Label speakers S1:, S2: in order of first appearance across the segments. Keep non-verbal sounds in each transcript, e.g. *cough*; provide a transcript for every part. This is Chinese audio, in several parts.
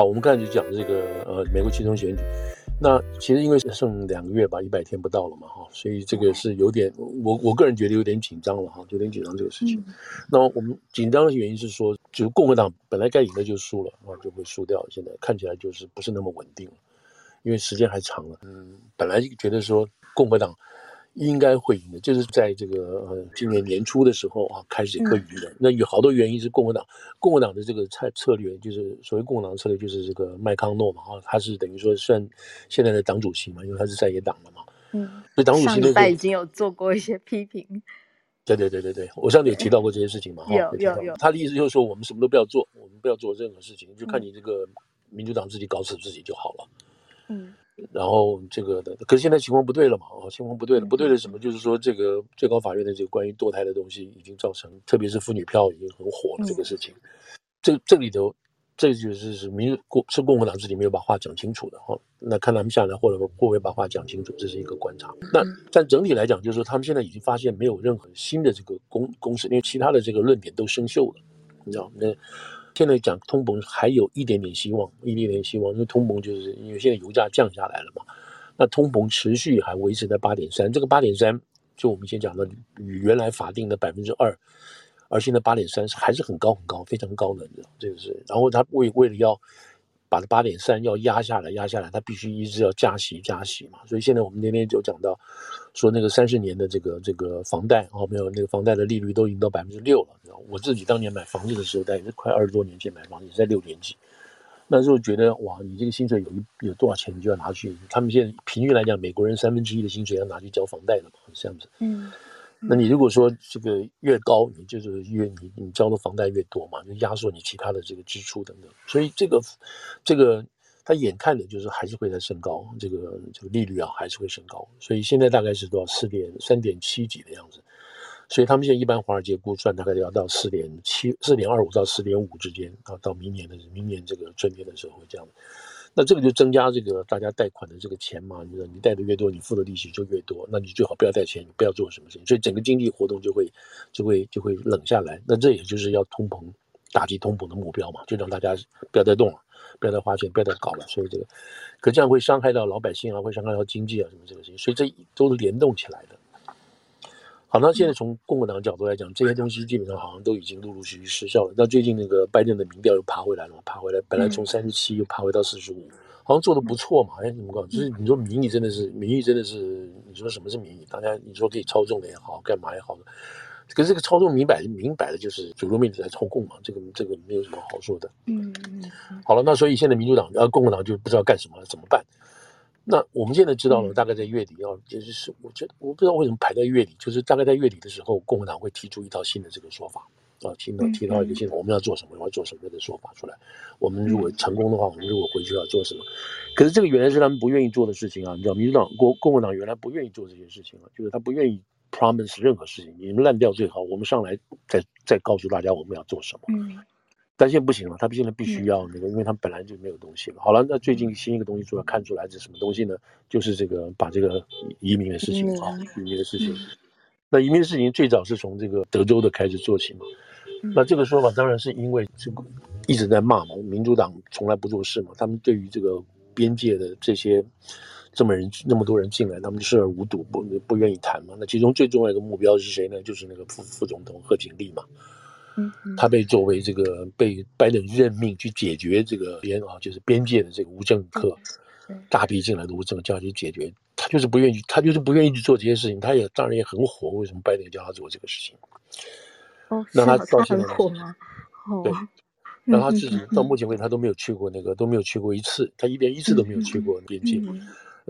S1: 好，我们刚才就讲这个呃，美国期中选举。那其实因为剩两个月吧，一百天不到了嘛，哈，所以这个是有点，我我个人觉得有点紧张了，哈，有点紧张这个事情。嗯、那我们紧张的原因是说，就是共和党本来该赢的就输了，啊，就会输掉，现在看起来就是不是那么稳定了，因为时间还长了。嗯，本来觉得说共和党。应该会赢的，就是在这个呃今年年初的时候啊，开始可以赢的。嗯、那有好多原因是共和党，共和党的这个策策略，就是所谓共和党的策略，就是这个麦康诺嘛，啊，他是等于说算现在的党主席嘛，因为他是在野党的嘛。嗯。所以党主席上
S2: 礼拜已经有做过一些批评。
S1: 对对对对对，我上次有提到过这些事情嘛。
S2: 有有有。
S1: 他的意思就是说，我们什么都不要做，我们不要做任何事情，就看你这个民主党自己搞死自己就好了。嗯。然后这个的，可是现在情况不对了嘛？啊，情况不对了，不对的什么？就是说，这个最高法院的这个关于堕胎的东西，已经造成，特别是妇女票已经很火了。这个事情，这这里头，这就是是民国是共和党自己没有把话讲清楚的哈。那看他们下来或者会不会把话讲清楚，这是一个观察。那但整体来讲，就是说他们现在已经发现没有任何新的这个公公式，因为其他的这个论点都生锈了，你知道那。现在讲通膨还有一点点希望，一点点希望，因为通膨就是因为现在油价降下来了嘛，那通膨持续还维持在八点三，这个八点三就我们先讲的与原来法定的百分之二，而现在八点三是还是很高很高，非常高的，这个是，然后他为为了要。把这八点三要压下来，压下来，它必须一直要加息，加息嘛。所以现在我们那天就讲到，说那个三十年的这个这个房贷哦，没有那个房贷的利率都已经到百分之六了。我自己当年买房子的时候，大概是快二十多年前买房子，也在六点几。那时候觉得哇，你这个薪水有一有多少钱，你就要拿去。他们现在平均来讲，美国人三分之一的薪水要拿去交房贷了嘛，这样子。嗯。那你如果说这个越高，你就是越你你交的房贷越多嘛，就压缩你其他的这个支出等等。所以这个这个他眼看的就是还是会在升高，这个这个利率啊还是会升高。所以现在大概是多少？四点三点七几的样子。所以他们现在一般华尔街估算大概要到四点七四点二五到四点五之间啊，到明年的明年这个春天的时候会这样。那这个就增加这个大家贷款的这个钱嘛，你你贷的越多，你付的利息就越多，那你最好不要贷钱，你不要做什么事情，所以整个经济活动就会就会就会冷下来。那这也就是要通膨，打击通膨的目标嘛，就让大家不要再动了，不要再花钱，不要再搞了。所以这个，可这样会伤害到老百姓啊，会伤害到经济啊什么这个事情，所以这都是联动起来的。好，那现在从共和党的角度来讲，这些东西基本上好像都已经陆陆续续失效了。那最近那个拜登的民调又爬回来了嘛？爬回来，本来从三十七又爬回到四十五，好像做的不错嘛。哎，怎么搞？就是你说民意真的是民意真的是，你说什么是民意？大家你说可以操纵的也好，干嘛也好的，可是这个操纵明摆明摆的就是主流媒体在操控嘛。这个这个没有什么好说的。嗯嗯。好了，那所以现在民主党呃共和党就不知道干什么了，怎么办？那我们现在知道了，大概在月底要，就是我觉得我不知道为什么排在月底，就是大概在月底的时候，共和党会提出一套新的这个说法啊，提到提到一个新的，我们要做什么，我要做什么的说法出来。我们如果成功的话，我们如果回去要做什么？可是这个原来是他们不愿意做的事情啊，你知道，民主党共共和党原来不愿意做这些事情啊，就是他不愿意 promise 任何事情，你们烂掉最好，我们上来再再告诉大家我们要做什么。嗯。但现在不行了，他现在必须要那个，因为他本来就没有东西了。好了，那最近新一个东西出来，看出来是什么东西呢？就是这个把这个移民的事情啊，移民的事情。那移民的事情最早是从这个德州的开始做起嘛。那这个说法当然是因为这个一直在骂嘛，民主党从来不做事嘛，他们对于这个边界的这些这么人那么多人进来，他们就视而无睹，不不愿意谈嘛。那其中最重要一个目标是谁呢？就是那个副副总统贺锦丽嘛。他被作为这个被拜登任命去解决这个边啊，就是边界的这个无政客，大批进来的无政客去解决，他就是不愿意，他就是不愿意去做这些事情。他也当然也很火，为什么拜登叫他做这个事情？
S2: 哦，让他到现在火吗？
S1: 对，让他自己到目前为止他都没有去过那个，都没有去过一次，他一连一次都没有去过边界。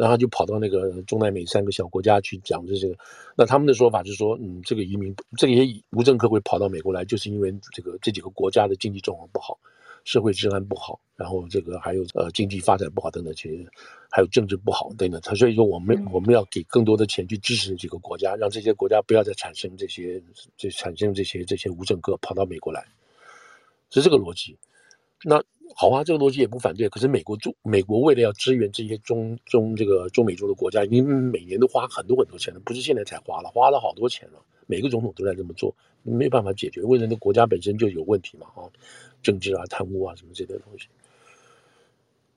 S1: 然后就跑到那个中南美三个小国家去讲这个，那他们的说法就是说，嗯，这个移民这些无证客会跑到美国来，就是因为这个这几个国家的经济状况不好，社会治安不好，然后这个还有呃经济发展不好等等，其实还有政治不好等等。他所以说我们我们要给更多的钱去支持这几个国家，让这些国家不要再产生这些这产生这些这些无证客跑到美国来，是这个逻辑。那。好啊，这个逻辑也不反对。可是美国中，美国为了要支援这些中中这个中美洲的国家，因为每年都花很多很多钱了，不是现在才花了，花了好多钱了。每个总统都在这么做，没有办法解决，为什么国家本身就有问题嘛？啊，政治啊、贪污啊什么这些东西。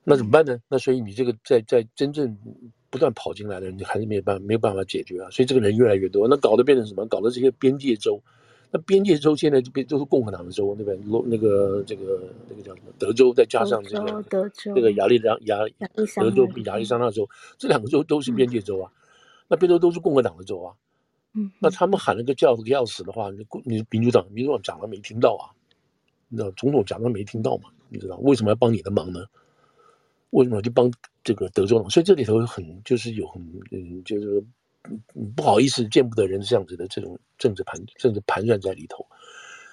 S1: 那怎么办呢？那所以你这个在在真正不断跑进来的人，你还是没有办没有办法解决啊。所以这个人越来越多，那搞得变成什么？搞得这些边界州，那边界州现在就变都是共和党的州，那边罗？那个这个那个叫什么？德州再加上这个
S2: 德州
S1: 这个亚利桑亚德州比亚利桑那州，这两个州都是边界州啊。那边州都是共和党的州啊。嗯，那他们喊了个叫个要死的话，你你民主党民主党讲了没听到啊？那总统讲了没听到嘛？你知道为什么要帮你的忙呢？为什么要去帮这个德州呢？所以这里头很就是有很嗯，就是不好意思见不得人这样子的这种政治盘政治盘算在里头。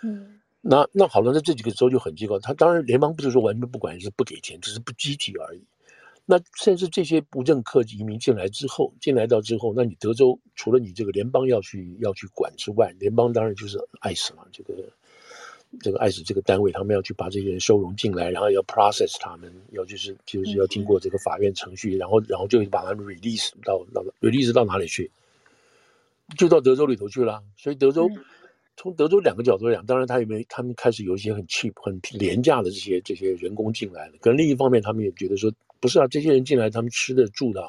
S1: 嗯，那那好了，那这几个州就很奇怪，他当然联邦不是说完全不管，是不给钱，只是不积极而已。那甚至这些无政客移民进来之后，进来到之后，那你德州除了你这个联邦要去要去管之外，联邦当然就是爱死了，这个这个 ICE 这个单位，他们要去把这些人收容进来，然后要 process 他们，要就是就是要经过这个法院程序，然后然后就把他们 release 到到 release 到哪里去？就到德州里头去了。所以德州从德州两个角度来讲，当然他也没有他们开始有一些很 cheap 很廉价的这些这些人工进来了，可能另一方面他们也觉得说。不是啊，这些人进来，他们吃的住的，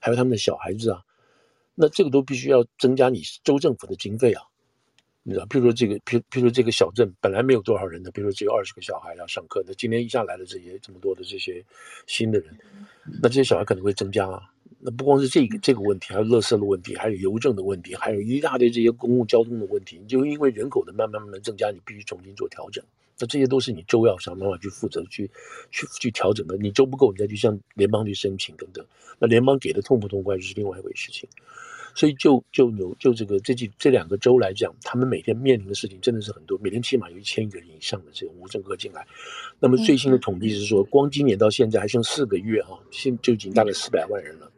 S1: 还有他们的小孩子啊，那这个都必须要增加你州政府的经费啊，你知道，譬如说这个，譬譬如说这个小镇本来没有多少人的，比如说只有二十个小孩要上课，那今天一下来了这些这么多的这些新的人，那这些小孩可能会增加啊。那不光是这个这个问题，还有垃圾的问题，还有邮政的问题，还有一大堆这些公共交通的问题，你就因为人口的慢慢慢慢增加，你必须重新做调整。那这些都是你州要想办法去负责去去去调整的。你州不够，你再去向联邦去申请等等。那联邦给的痛不痛快就是另外一回事情。所以就就有就这个这几这两个州来讲，他们每天面临的事情真的是很多，每天起码有一千个人以上的这个无证客进来。那么最新的统计是说，光今年到现在还剩四个月哈，现就已经大概四百万人了。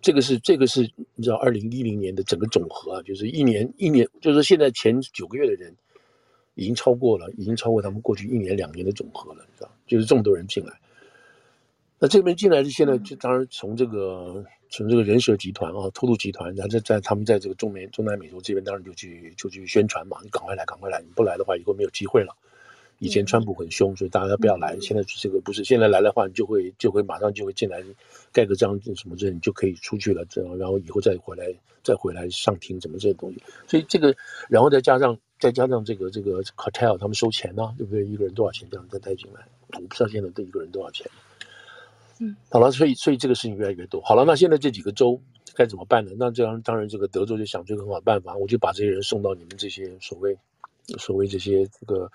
S1: 这个是这个是你知道，二零一零年的整个总和啊，就是一年一年，就是现在前九个月的人。已经超过了，已经超过他们过去一年两年的总和了，你知道？就是这么多人进来。那这边进来的现在就当然从这个从这个人蛇集团啊，偷渡集团，然后在在他们在这个中美中南美洲这边，当然就去就去宣传嘛，你赶快来，赶快来，你不来的话，以后没有机会了。以前川普很凶，所以大家不要来。现在这个不是，现在来的话，你就会就会马上就会进来，盖个章什么之类，你就可以出去了。这样，然后以后再回来，再回来上庭什么这些东西。所以这个，然后再加上再加上这个这个 cartel 他们收钱呢、啊，对不对？一个人多少钱这样再带进来？我不知道现在对一个人多少钱。嗯，好了，所以所以这个事情越来越多。好了，那现在这几个州该怎么办呢？那这样当然这个德州就想出一个很好的办法，我就把这些人送到你们这些所谓。所谓这些这个，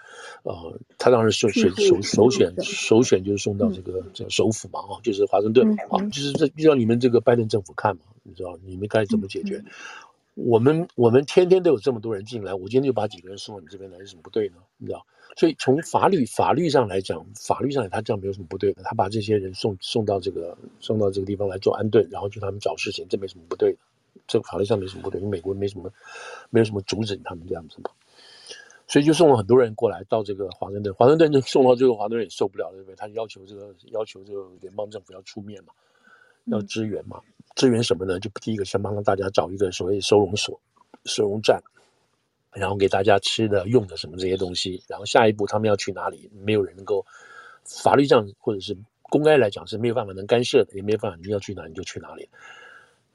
S1: 呃，他当然首选首首选首选就是送到这个这个首府嘛，啊，就是华盛顿啊，就是这让你们这个拜登政府看嘛，你知道你们该怎么解决？我们我们天天都有这么多人进来，我今天就把几个人送到你这边来，有什么不对呢？你知道？所以从法律法律上来讲，法律上他这样没有什么不对的，他把这些人送送到这个送到这个地方来做安顿，然后就他们找事情，这没什么不对的，这个法律上没什么不对，因为美国没什么没有什么阻止他们这样子嘛。所以就送了很多人过来到这个华盛顿，华盛顿就 *laughs* 送到最后华盛顿也受不了，对不对？他要求这个要求这个联邦政府要出面嘛，要支援嘛，支援什么呢？就第一个先帮大家找一个所谓收容所、收容站，然后给大家吃的、用的什么这些东西。然后下一步他们要去哪里？没有人能够法律上或者是公开来讲是没有办法能干涉的，也没有办法你要去哪你就去哪里。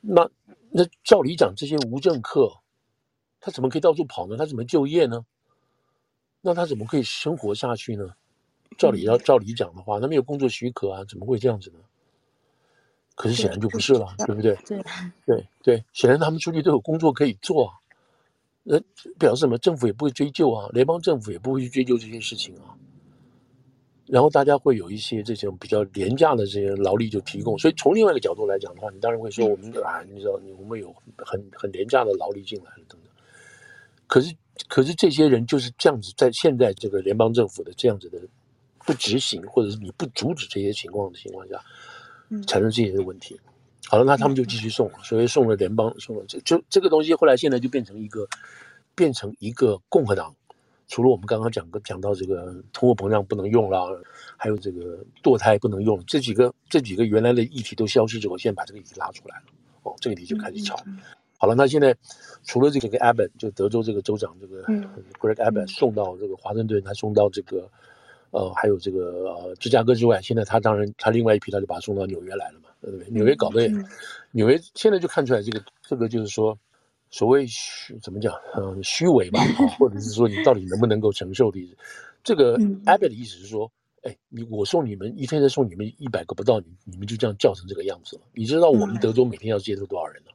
S1: 那那照理讲，这些无政客他怎么可以到处跑呢？他怎么就业呢？那他怎么可以生活下去呢？照理要照理讲的话，他没有工作许可啊，怎么会这样子呢？可是显然就不是了，对不对？对对对，显然他们出去都有工作可以做啊。那表示什么？政府也不会追究啊，联邦政府也不会去追究这些事情啊。然后大家会有一些这种比较廉价的这些劳力就提供，所以从另外一个角度来讲的话，你当然会说我们啊，你知道，我们有很很廉价的劳力进来了等等。可是。可是这些人就是这样子，在现在这个联邦政府的这样子的不执行，或者是你不阻止这些情况的情况下，产生这些问题。好了，那他们就继续送，所以送了联邦，送了这就这个东西，后来现在就变成一个变成一个共和党。除了我们刚刚讲过讲到这个通货膨胀不能用了，还有这个堕胎不能用，这几个这几个原来的议题都消失之后，现在把这个议题拉出来了，哦，这个议题就开始吵。好了，那现在除了这个 Abbott，就德州这个州长这个 Greg Abbott 送到这个华盛顿，他送到这个呃，还有这个呃芝加哥之外，现在他当然他另外一批他就把他送到纽约来了嘛，对不对？纽约搞得也，纽约现在就看出来这个这个就是说。所谓虚怎么讲？嗯，虚伪吧，或者是说你到底能不能够承受的？这个 Abbott 的意思是说，哎，你我送你们一天再送你们一百个不到，你你们就这样叫成这个样子了？你知道我们德州每天要接受多少人呢？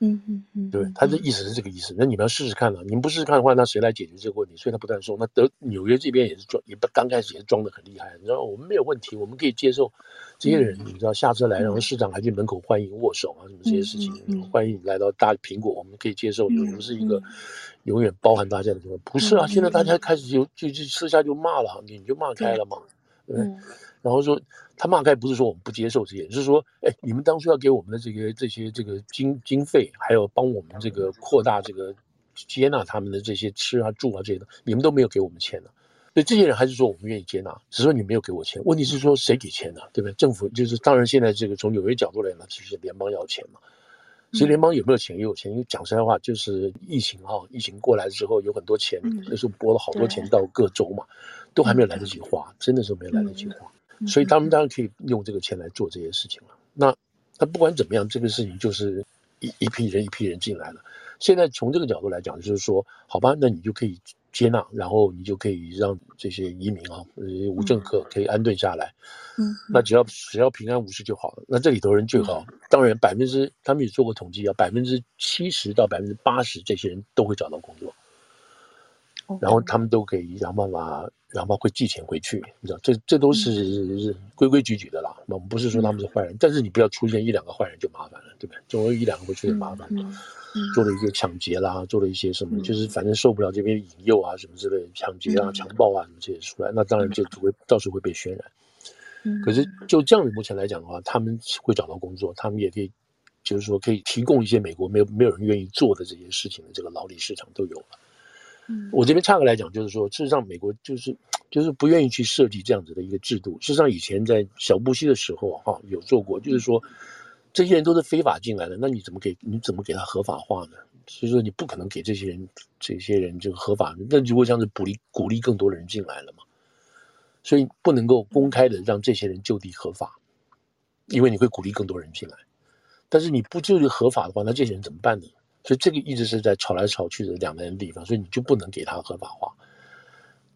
S2: 嗯嗯嗯，
S1: 对，他的意思是这个意思。那你们要试试看了，你们不试试看的话，那谁来解决这个问题？所以他不断说，那德纽约这边也是装，也不刚开始也是装的很厉害。你知道我们没有问题，我们可以接受这些人。你知道下车来，然后市长还去门口欢迎握手啊，什么这些事情，欢迎来到大苹果，我们可以接受。我们是一个永远包含大家的地方。不是啊，现在大家开始就就就私下就骂了，你就骂开了嘛，对。然后说他骂开不是说我们不接受这些，就是说，哎，你们当初要给我们的这个这些这个经经费，还有帮我们这个扩大这个接纳他们的这些吃啊住啊这些的，你们都没有给我们钱呢。所以这些人还是说我们愿意接纳，只是说你没有给我钱。问题是说谁给钱呢？对不对？政府就是当然现在这个从纽约角度来讲，其实联邦要钱嘛。其实联邦有没有钱也有钱，因为讲实在话，就是疫情哈，疫情过来之后有很多钱，那时候拨了好多钱到各州嘛，都还没有来得及花，真的是没有来得及花。所以他们当然可以用这个钱来做这些事情了。那那不管怎么样，这个事情就是一一批人一批人进来了。现在从这个角度来讲，就是说，好吧，那你就可以接纳，然后你就可以让这些移民啊，呃，无政客可以安顿下来。嗯，那只要只要平安无事就好了。那这里头人最好，当然百分之他们也做过统计啊，百分之七十到百分之八十这些人都会找到工作。然后他们都可以想办法，然后会寄钱回去，你知道，这这都是规规矩矩的啦。我们不是说他们是坏人，但是你不要出现一两个坏人就麻烦了，对不对？总有一两个会出现麻烦，做了一些抢劫啦，做了一些什么，就是反正受不了这边引诱啊什么之类的，抢劫啊、强暴啊什么这些出来，那当然就会到时候会被渲染。可是就这样子目前来讲的话，他们会找到工作，他们也可以，就是说可以提供一些美国没有没有人愿意做的这些事情的这个劳力市场都有了。我这边岔开来讲，就是说，事实上，美国就是就是不愿意去设计这样子的一个制度。事实上，以前在小布希的时候，哈，有做过，就是说，这些人都是非法进来的，那你怎么给你怎么给他合法化呢？所以说，你不可能给这些人这些人就合法，那如果这样子鼓励鼓励更多的人进来了嘛，所以不能够公开的让这些人就地合法，因为你会鼓励更多人进来。但是你不就地合法的话，那这些人怎么办呢？所以这个一直是在吵来吵去的两难的地方，所以你就不能给他合法化。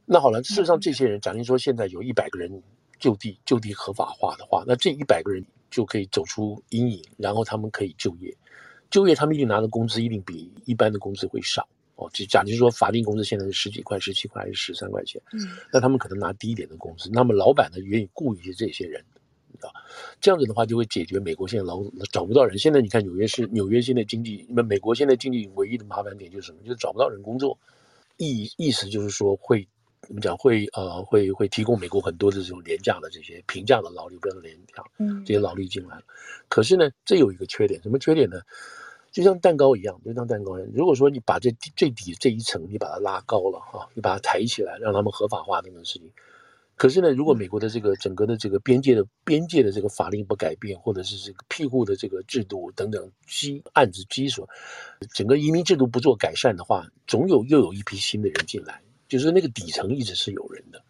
S1: 那好了，事实上这些人，假定说现在有一百个人就地就地合法化的话，那这一百个人就可以走出阴影，然后他们可以就业。就业，他们一定拿的工资一定比一般的工资会少哦。就假如说法定工资现在是十几块、十七块还是十三块钱，嗯，那他们可能拿低一点的工资，那么老板呢愿意雇一些这些人。啊，这样子的话就会解决美国现在劳找不到人。现在你看纽约市，纽约现在经济，那美国现在经济唯一的麻烦点就是什么？就是找不到人工作。意意思就是说会怎么讲？会呃会会提供美国很多的这种廉价的这些平价的劳力，不要廉价，嗯，这些劳力进来了。可是呢，这有一个缺点，什么缺点呢？就像蛋糕一样，就像蛋糕一样。如果说你把这最底这一层你把它拉高了啊，你把它抬起来，让他们合法化这种事情。可是呢，如果美国的这个整个的这个边界的边界的这个法令不改变，或者是这个庇护的这个制度等等基案子基础，整个移民制度不做改善的话，总有又有一批新的人进来，就是那个底层一直是有人的，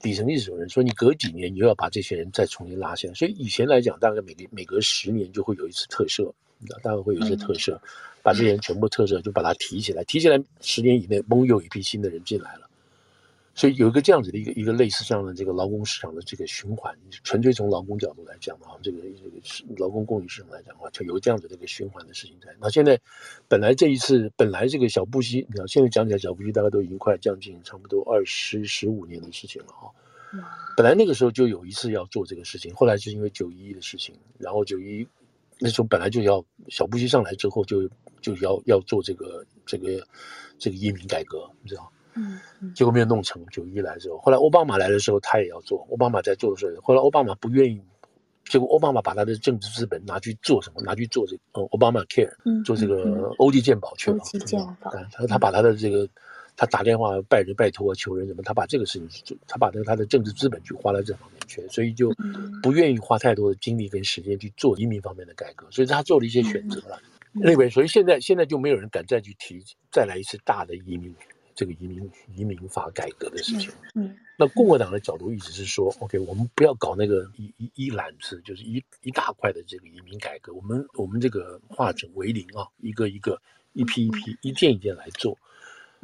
S1: 底层一直有人，所以你隔几年你又要把这些人再重新拉下来。所以以前来讲，大概每个每隔十年就会有一次特赦，大概会有一些特赦，把这些人全部特赦，就把他提起来，提起来十年以内，嘣，又有一批新的人进来了。所以有一个这样子的一个一个类似这样的这个劳工市场的这个循环，纯粹从劳工角度来讲的话，这个这个劳工供应市场来讲的话，就有这样子的一个循环的事情在。那现在本来这一次本来这个小布希，你看现在讲起来小布希大概都已经快将近差不多二十十五年的事情了哈。本来那个时候就有一次要做这个事情，后来是因为九一一的事情，然后九一那时候本来就要小布希上来之后就就要要做这个这个这个移民改革，你知道。嗯，结果没有弄成。九一来的时候，后来奥巴马来的时候，他也要做。奥巴马在做的时候，后来奥巴马不愿意，结果奥巴马把他的政治资本拿去做什么？拿去做这个呃，奥巴马 Care，做这个欧弟健保去了。欧弟健保，他他把他的这个，他打电话拜人拜托求人什么，他把这个事情做，他把他的政治资本去花在这方面去，所以就不愿意花太多的精力跟时间去做移民方面的改革，所以他做了一些选择了。那边，所以现在现在就没有人敢再去提再来一次大的移民。这个移民移民法改革的事情。
S2: 嗯，嗯，
S1: 那共和党的角度一直是说，OK，我们不要搞那个一一一揽子，就是一一大块的这个移民改革，我们我们这个化整为零啊，一个一个一批一批一件一件来做。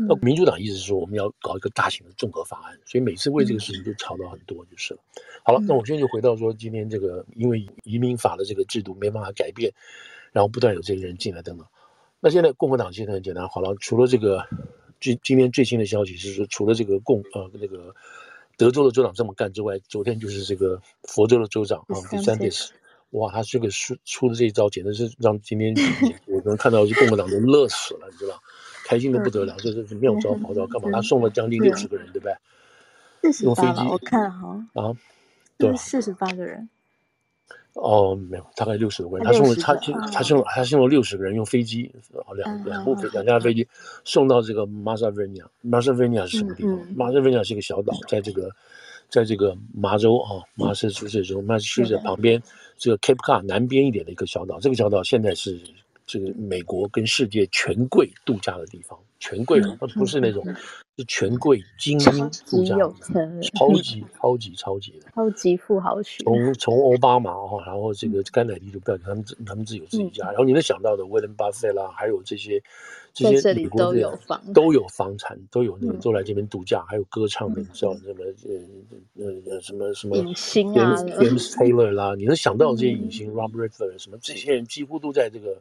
S1: 那民主党意思是说，我们要搞一个大型的综合法案，所以每次为这个事情就吵到很多就是了。好了，那我现在就回到说，今天这个因为移民法的这个制度没办法改变，然后不断有这些人进来等等。那现在共和党现在很简单，好了，除了这个，今今天最新的消息是说，除了这个共呃那个德州的州长这么干之外，昨天就是这个佛州的州长啊，DeSantis，哇，他这个出出的这一招，简直是让今天 *laughs* 我能看到是共和党都乐死了，你知道。开心的不得了，这是妙招好招干嘛？他送了将近六十个人，对不对？
S2: 用飞机，我看哈啊，对，四十八个人。
S1: 哦，没有，大概六十多个人。他送了他他送他送了六十个人，用飞机两两部飞两架飞机送到这个马萨维尼亚。马萨维尼亚是什么地方？马萨维尼亚是一个小岛，在这个在这个麻州啊，马萨诸塞州，马萨诸塞旁边这个 Cape Cod 南边一点的一个小岛。这个小岛现在是。这个美国跟世界权贵度假的地方，权贵啊，不是那种，是权贵精英富家，超级超级超级的，
S2: 超级富豪区。
S1: 从从奥巴马哈，然后这个甘乃迪就不要他们自他们自己有自己家，然后你能想到的威廉巴菲特啦，还有这些这些美国的都有房产，都有那个都来这边度假，还有歌唱的，你知道什么呃呃什么什么
S2: 影星啊
S1: ，James Taylor 啦，你能想到这些影星，Robert Redford 什么这些人几乎都在这个。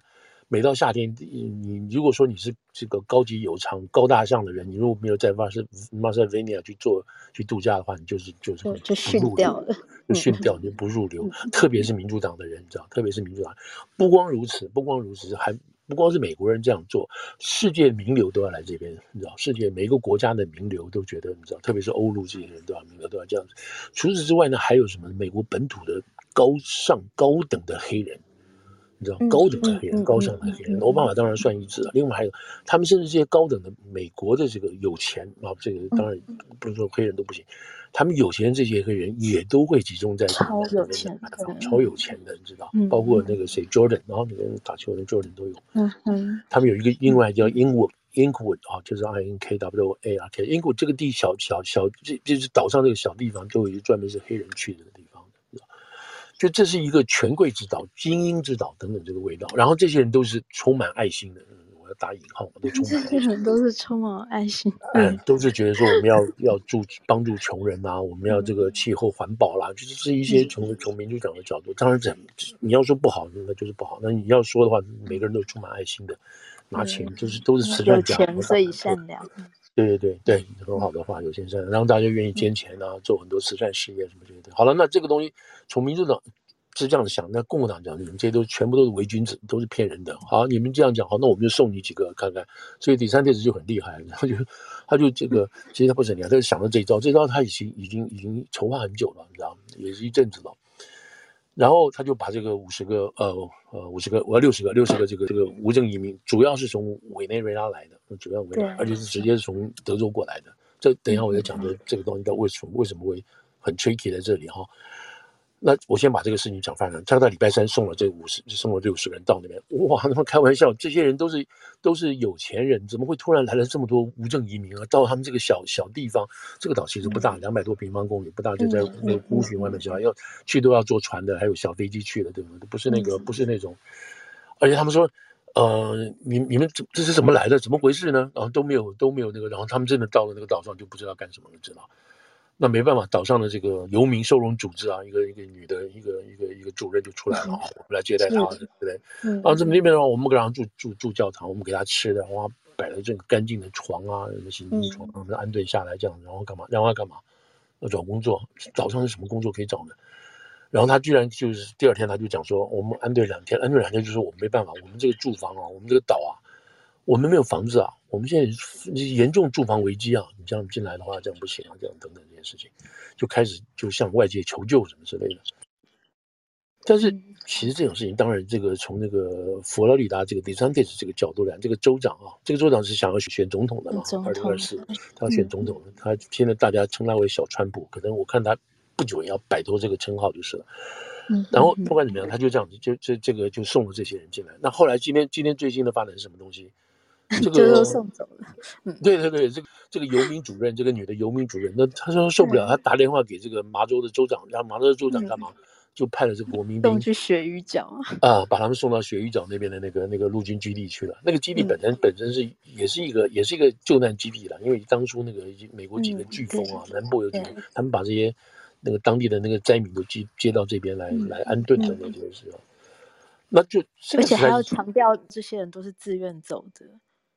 S1: 每到夏天，你如果说你是这个高级有偿、高大上的人，你如果没有在马斯马萨维尼亚去做去度假的话，你就是就是就
S2: 逊掉了，
S1: 就逊掉，你就不入流。特别是民主党的人，你知道，特别是民主党。不光如此，不光如此，还不光是美国人这样做，世界名流都要来这边，你知道，世界每一个国家的名流都觉得，你知道，特别是欧陆这些人都要名流都要这样子。除此之外呢，还有什么？美国本土的高尚高等的黑人。你知道高等的黑人，高尚的黑人，奥巴马当然算一致了。另外还有，他们甚至这些高等的美国的这个有钱啊，这个当然不能说黑人都不行，他们有钱这些黑人也都会集中在
S2: 超有钱，
S1: 超有钱的，你知道，包括那个谁 Jordan，然后那个打球的 Jordan 都有。嗯嗯，他们有一个英文叫 Inkwood，Inkwood 啊，就是 I N K W A R K，Inkwood 这个地小小小，这就是岛上这个小地方，都有一个专门是黑人去的地方。就这是一个权贵之岛、精英之岛等等这个味道，然后这些人都是充满爱心的，我要打引号，都充满爱心。
S2: 这些人都是充满爱心，
S1: 嗯，*laughs* 都是觉得说我们要要助帮助穷人呐、啊，我们要这个气候环保啦，就是是一些从从民主党的角度，当然讲你要说不好，那就是不好。那你要说的话，每个人都充满爱心的，拿钱就是都是慈善家，
S2: 有钱所以善良。
S1: 对对对对，很好的话，有钱善良，然后大家愿意捐钱啊，做很多慈善事业什么之类的。好了，那这个东西从民主党是这样想，那共和党讲，你们这些都全部都是伪君子，都是骗人的。好，你们这样讲，好，那我们就送你几个看看。所以第三天子就很厉害，他就他就这个，其实他不是很厉害，他就想到这一招，这招他已经已经已经筹划很久了，你知道吗？也是一阵子了。然后他就把这个五十个呃呃五十个我要六十个六十个这个这个无证移民，主要是从委内瑞拉来的，主要委内瑞拉，而且是直接是从德州过来的。这等一下我再讲的这个东西，到为什么为什么会很 tricky 在这里哈？那我先把这个事情讲翻了。他在礼拜三送了这五十，送了六十个人到那边。哇，他们开玩笑，这些人都是都是有钱人，怎么会突然来了这么多无证移民啊？到他们这个小小地方，这个岛其实不大，两百多平方公里不大，就在那个孤岛外面，要去都要坐船的，还有小飞机去的，对吗？不是那个，不是那种。而且他们说，呃，你你们这这是怎么来的？怎么回事呢？然后都没有都没有那个，然后他们真的到了那个岛上就不知道干什么了，知道。那没办法，岛上的这个游民收容组织啊，一个一个女的，一个一个一个主任就出来了，我们来接待他，对不对？然后这么那边的话，我们给他住住住教堂，我们给他吃的，然后摆了这个干净的床啊，什么行军床，让他安顿下来这样，然后干嘛？让他干嘛？要找工作，岛上是什么工作可以找呢？然后他居然就是第二天他就讲说，我们安顿两天，安顿两天就是我们没办法，我们这个住房啊，我们这个岛啊。我们没有房子啊，我们现在严重住房危机啊！你这样进来的话，这样不行啊，这样等等这些事情，就开始就向外界求救什么之类的。但是其实这种事情，当然这个从那个佛罗里达这个 DeSantis 这个角度来，这个州长啊，这个州长是想要选总统的嘛，二零二四他要选总统，他现在大家称他为小川普，可能我看他不久也要摆脱这个称号就是了。嗯，然后不管怎么样，他就这样子，就这这个就送了这些人进来。那后来今天今天最新的发展是什么东西？*laughs* 这个
S2: 送走了。
S1: 嗯对对对，这个这个游民主任，这个女的游民主任，那她说受不了，她打电话给这个麻州的州长，然后麻州的州长干嘛？就派了这个国民兵
S2: 去鳕鱼角
S1: 啊，把他们送到鳕鱼角那边的那个那个陆军基地去了。那个基地本身本身是也是一个也是一个救难基地了，因为当初那个美国几个飓风啊，南部有几个，他们把这些那个当地的那个灾民都接接到这边来来安顿的那件事啊。那就
S2: 而且还要强调，这些人都是自愿走的。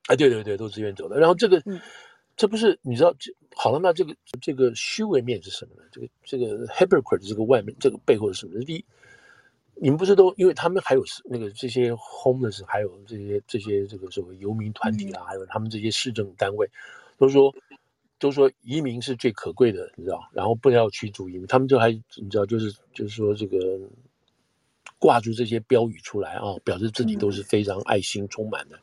S1: 哎，对对对，都自愿走的。然后这个。这不是你知道这好了，那这个这个虚伪面是什么呢？这个这个 hypocrite 这个外面这个背后是什么？第一，你们不是都因为他们还有那个这些 homeless，还有这些这些这个所谓游民团体啊，还有他们这些市政单位，都说都说移民是最可贵的，你知道？然后不要驱逐移民，他们就还你知道，就是就是说这个挂住这些标语出来啊，表示自己都是非常爱心充满的。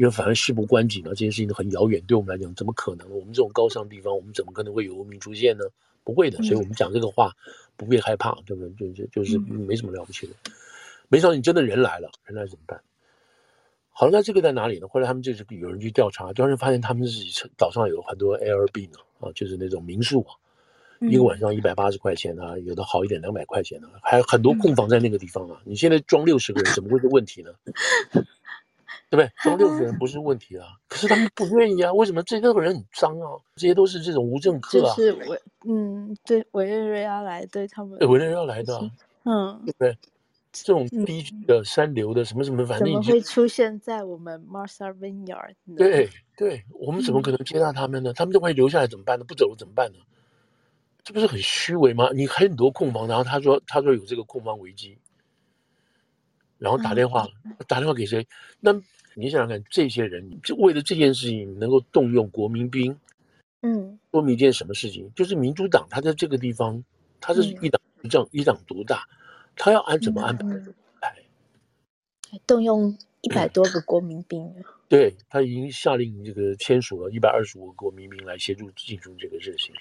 S1: 因为反而事不关己呢，这件事情都很遥远，对我们来讲怎么可能？我们这种高尚地方，我们怎么可能会有文明出现呢？不会的，所以我们讲这个话不必害怕，对不对？就就就是没什么了不起的。没想到你真的人来了，人来怎么办？好了，那这个在哪里呢？后来他们就是有人去调查，调查发现他们自己岛上有很多 Airbnb，啊，就是那种民宿啊，一个晚上一百八十块钱啊，有的好一点两百块钱啊，还有很多空房在那个地方啊。你现在装六十个人，怎么会是问题呢？对不对？装六十人不是问题啊，可是他们不愿意啊。为什么？这六个人很脏啊，这些都是这种无政客啊。
S2: 就是委，嗯，对，委内瑞拉来，对他们。
S1: 对，委内瑞拉来的，
S2: 嗯，
S1: 对不对？这种低级的三流的什么什么，反正
S2: 怎么会出现在我们 Martha Vineyard？
S1: 对对，我们怎么可能接纳他们呢？他们就会留下来怎么办呢？不走了怎么办呢？这不是很虚伪吗？你还很多空房，然后他说他说有这个空房危机，然后打电话打电话给谁？那。你想想看，这些人就为了这件事情能够动用国民兵，嗯，说明一件什么事情？就是民主党他在这个地方，他是一党执政，一党独大，他要按怎么安排？哎，
S2: 动用一百多个国民兵，
S1: 对，他已经下令这个签署了一百二十五个国民兵来协助进行这个事情，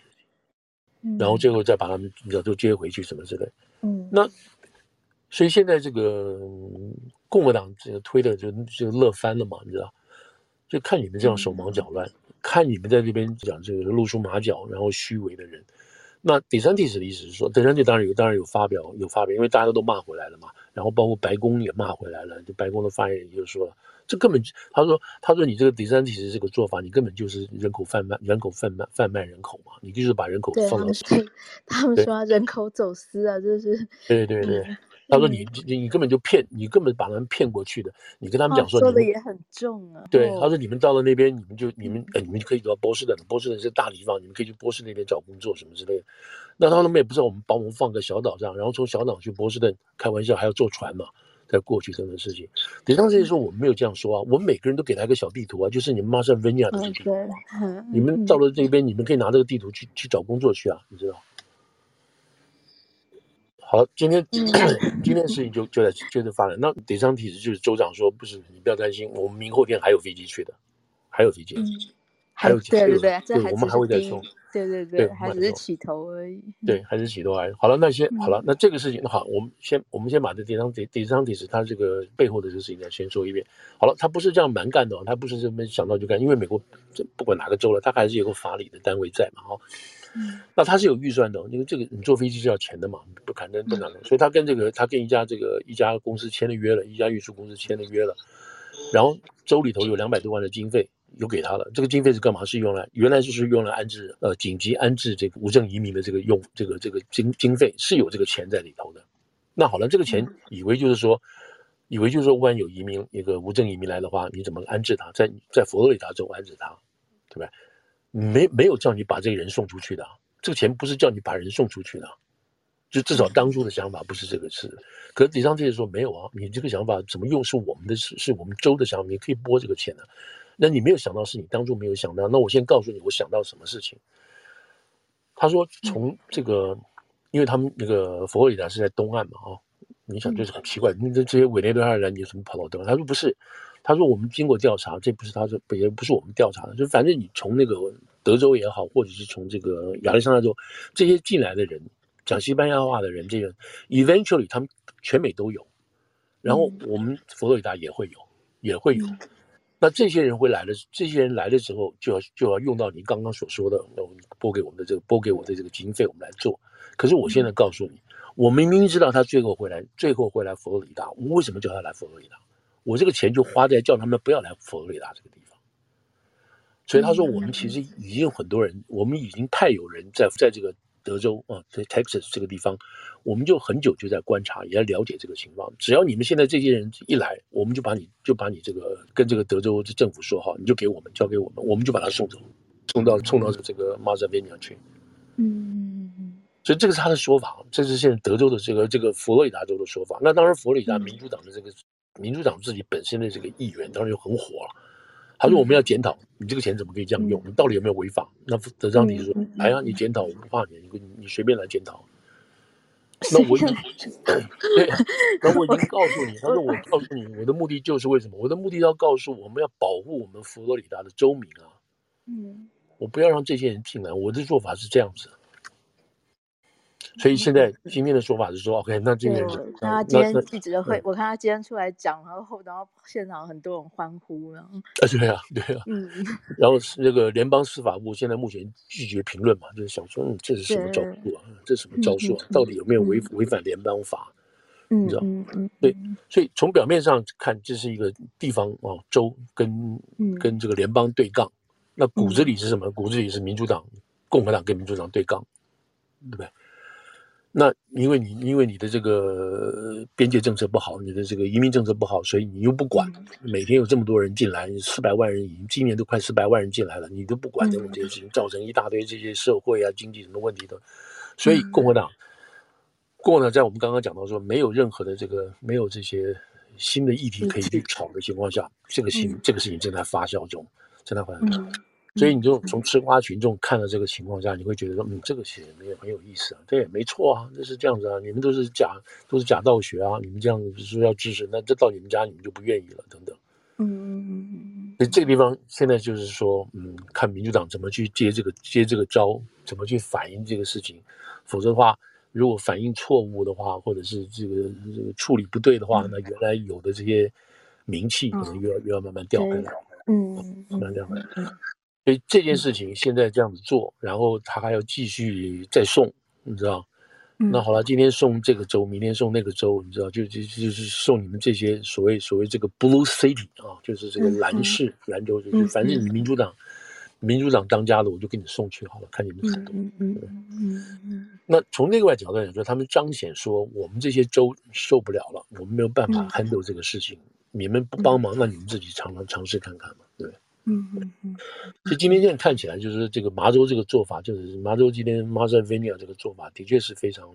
S1: 然后最后再把他们你知道都接回去什么之类，嗯，那。所以现在这个共和党这个推的就就乐翻了嘛，你知道？就看你们这样手忙脚乱，嗯、看你们在这边讲这个露出马脚，然后虚伪的人。那第三 DeSantis 的意思是说，第三 DeSantis 当然有，当然有发表，有发表，因为大家都骂回来了嘛。然后包括白宫也骂回来了，就白宫的发言人就说了，这根本他说他说你这个第三 DeSantis 这个做法，你根本就是人口贩卖，人口贩卖贩卖人口嘛，你就是把人口放到
S2: 对，他们说人口走私啊，这是
S1: 对对对。嗯他说你：“你你根本就骗，你根本把他们骗过去的。你跟他们讲说，
S2: 说的也很重啊。
S1: 对，他说你们到了那边，你们就你们哎，你们可以到波士顿，波士顿是大地方，你们可以去波士顿那边找工作什么之类的。那他们也不知道我们把我们放在小岛上，然后从小岛去波士顿，开玩笑还要坐船嘛，在过去这种事情。对，当时说我们没有这样说啊，我们每个人都给他一个小地图啊，就是你们马萨维尼亚的地图。你们到了这边，你们可以拿这个地图去去找工作去啊，你知道。”好，今天 *clears throat* 今天事情就就在接着发展。那第三体制就是州长说，不是你不要担心，我们明后天还有飞机去的，还有飞机，还有
S2: 对对对，
S1: 对，我们还会再送，
S2: 对对对，还只是起头而已。
S1: 对，还是起头而已。好了，那先好了，那这个事情那好，我们先我们先把这第三体第三体制它这个背后的这个事情再先说一遍。好了，他不是这样蛮干的，他不是这么想到就干，因为美国这不管哪个州了，他还是有个法理的单位在嘛，哈。嗯，那他是有预算的，因为这个你坐飞机是要钱的嘛，不可能不可能，所以他跟这个他跟一家这个一家公司签了约了，一家运输公司签了约了，然后州里头有两百多万的经费有给他了，这个经费是干嘛？是用来原来就是用来安置呃紧急安置这个无证移民的这个用这个这个经经费是有这个钱在里头的。那好了，这个钱以为就是说，以为就是说，万一有移民一个无证移民来的话，你怎么安置他？在在佛罗里达州安置他，对不对？没没有叫你把这个人送出去的，这个钱不是叫你把人送出去的，就至少当初的想法不是这个事。可是李昌这些说没有啊，你这个想法怎么用是我们的事，是我们州的想法，你可以拨这个钱的。那你没有想到是你当初没有想到，那我先告诉你我想到什么事情。他说从这个，因为他们那个佛罗里达是在东岸嘛，啊，你想就是很奇怪，那这这些委内瑞拉人你怎么跑到东岸？他说不是。他说：“我们经过调查，这不是他说，也不是我们调查的，就反正你从那个德州也好，或者是从这个亚利桑那州，这些进来的人讲西班牙话的人，这个 eventually 他们全美都有，然后我们佛罗里达也会有，也会有。那这些人会来的，这些人来的时候，就要就要用到你刚刚所说的，那我拨给我们的这个拨给我的这个经费，我们来做。可是我现在告诉你，我明明知道他最后会来，最后会来佛罗里达，我为什么叫他来佛罗里达？我这个钱就花在叫他们不要来佛罗里达这个地方。所以他说，我们其实已经有很多人，我们已经派有人在在这个。德州啊，在 Texas 这个地方，我们就很久就在观察，也在了解这个情况。只要你们现在这些人一来，我们就把你就把你这个跟这个德州政府说好，你就给我们交给我们，我们就把他送走，送到送到这个 Marzavania 去。嗯，所以这个是他的说法，这是现在德州的这个这个佛罗里达州的说法。那当然，佛罗里达民主党的这个民主党自己本身的这个议员当然就很火了。他说：“我们要检讨，你这个钱怎么可以这样用？你到底有没有违法？”那德章提说：“哎呀，你检讨，我不怕你，你你随便来检讨。”那我已经 *laughs* 对，那我已经告诉你，*laughs* 他说：“我告诉你，我的目的就是为什么？我的目的要告诉我们要保护我们佛罗里达的州民啊，嗯，我不要让这些人进来。我的做法是这样子。”所以现在今天的说法是说，OK，那今天
S2: 那他今天记者会，我看他今天出来讲，然后然后现场很多人欢呼，然后
S1: 啊，对啊，对啊，嗯，然后是那个联邦司法部现在目前拒绝评论嘛，就是想说，嗯，这是什么招数啊？这是什么招数啊？到底有没有违违反联邦法？你知道？对，所以从表面上看，这是一个地方啊，州跟跟这个联邦对杠，那骨子里是什么？骨子里是民主党、共和党跟民主党对杠，对不对？那因为你因为你的这个边界政策不好，你的这个移民政策不好，所以你又不管，每天有这么多人进来，四百万人已经今年都快四百万人进来了，你都不管这种这些事情，造成一大堆这些社会啊、经济什么问题的。所以共和党，共和党在我们刚刚讲到说，没有任何的这个没有这些新的议题可以去炒的情况下，这个情这个事情正在发酵中，正在发酵中。所以你就从吃瓜群众看到这个情况下，你会觉得说，嗯，这个其实也很有意思啊，对，没错啊，这是这样子啊，你们都是假，都是假道学啊，你们这样子说要支持，那这到你们家你们就不愿意了，等等。嗯。所以这个地方现在就是说，嗯，看民主党怎么去接这个接这个招，怎么去反映这个事情，否则的话，如果反映错误的话，或者是这个这个处理不对的话，那原来有的这些名气可能又要又要慢慢掉回来，嗯，慢慢掉回来。所以这件事情现在这样子做，然后他还要继续再送，你知道？那好了，今天送这个州，明天送那个州，你知道？就就就是送你们这些所谓所谓这个 Blue City 啊，就是这个蓝市蓝州，就是反正你民主党民主党当家的，我就给你送去好了，看你们怎么动。嗯嗯嗯嗯。那从另外角度来说，他们彰显说我们这些州受不了了，我们没有办法 handle 这个事情，你们不帮忙，那你们自己尝尝尝试看看嘛，对。嗯嗯嗯，所以今天这样看起来，就是这个麻州这个做法，就是麻州今天 Marzavania 这个做法，的确是非常，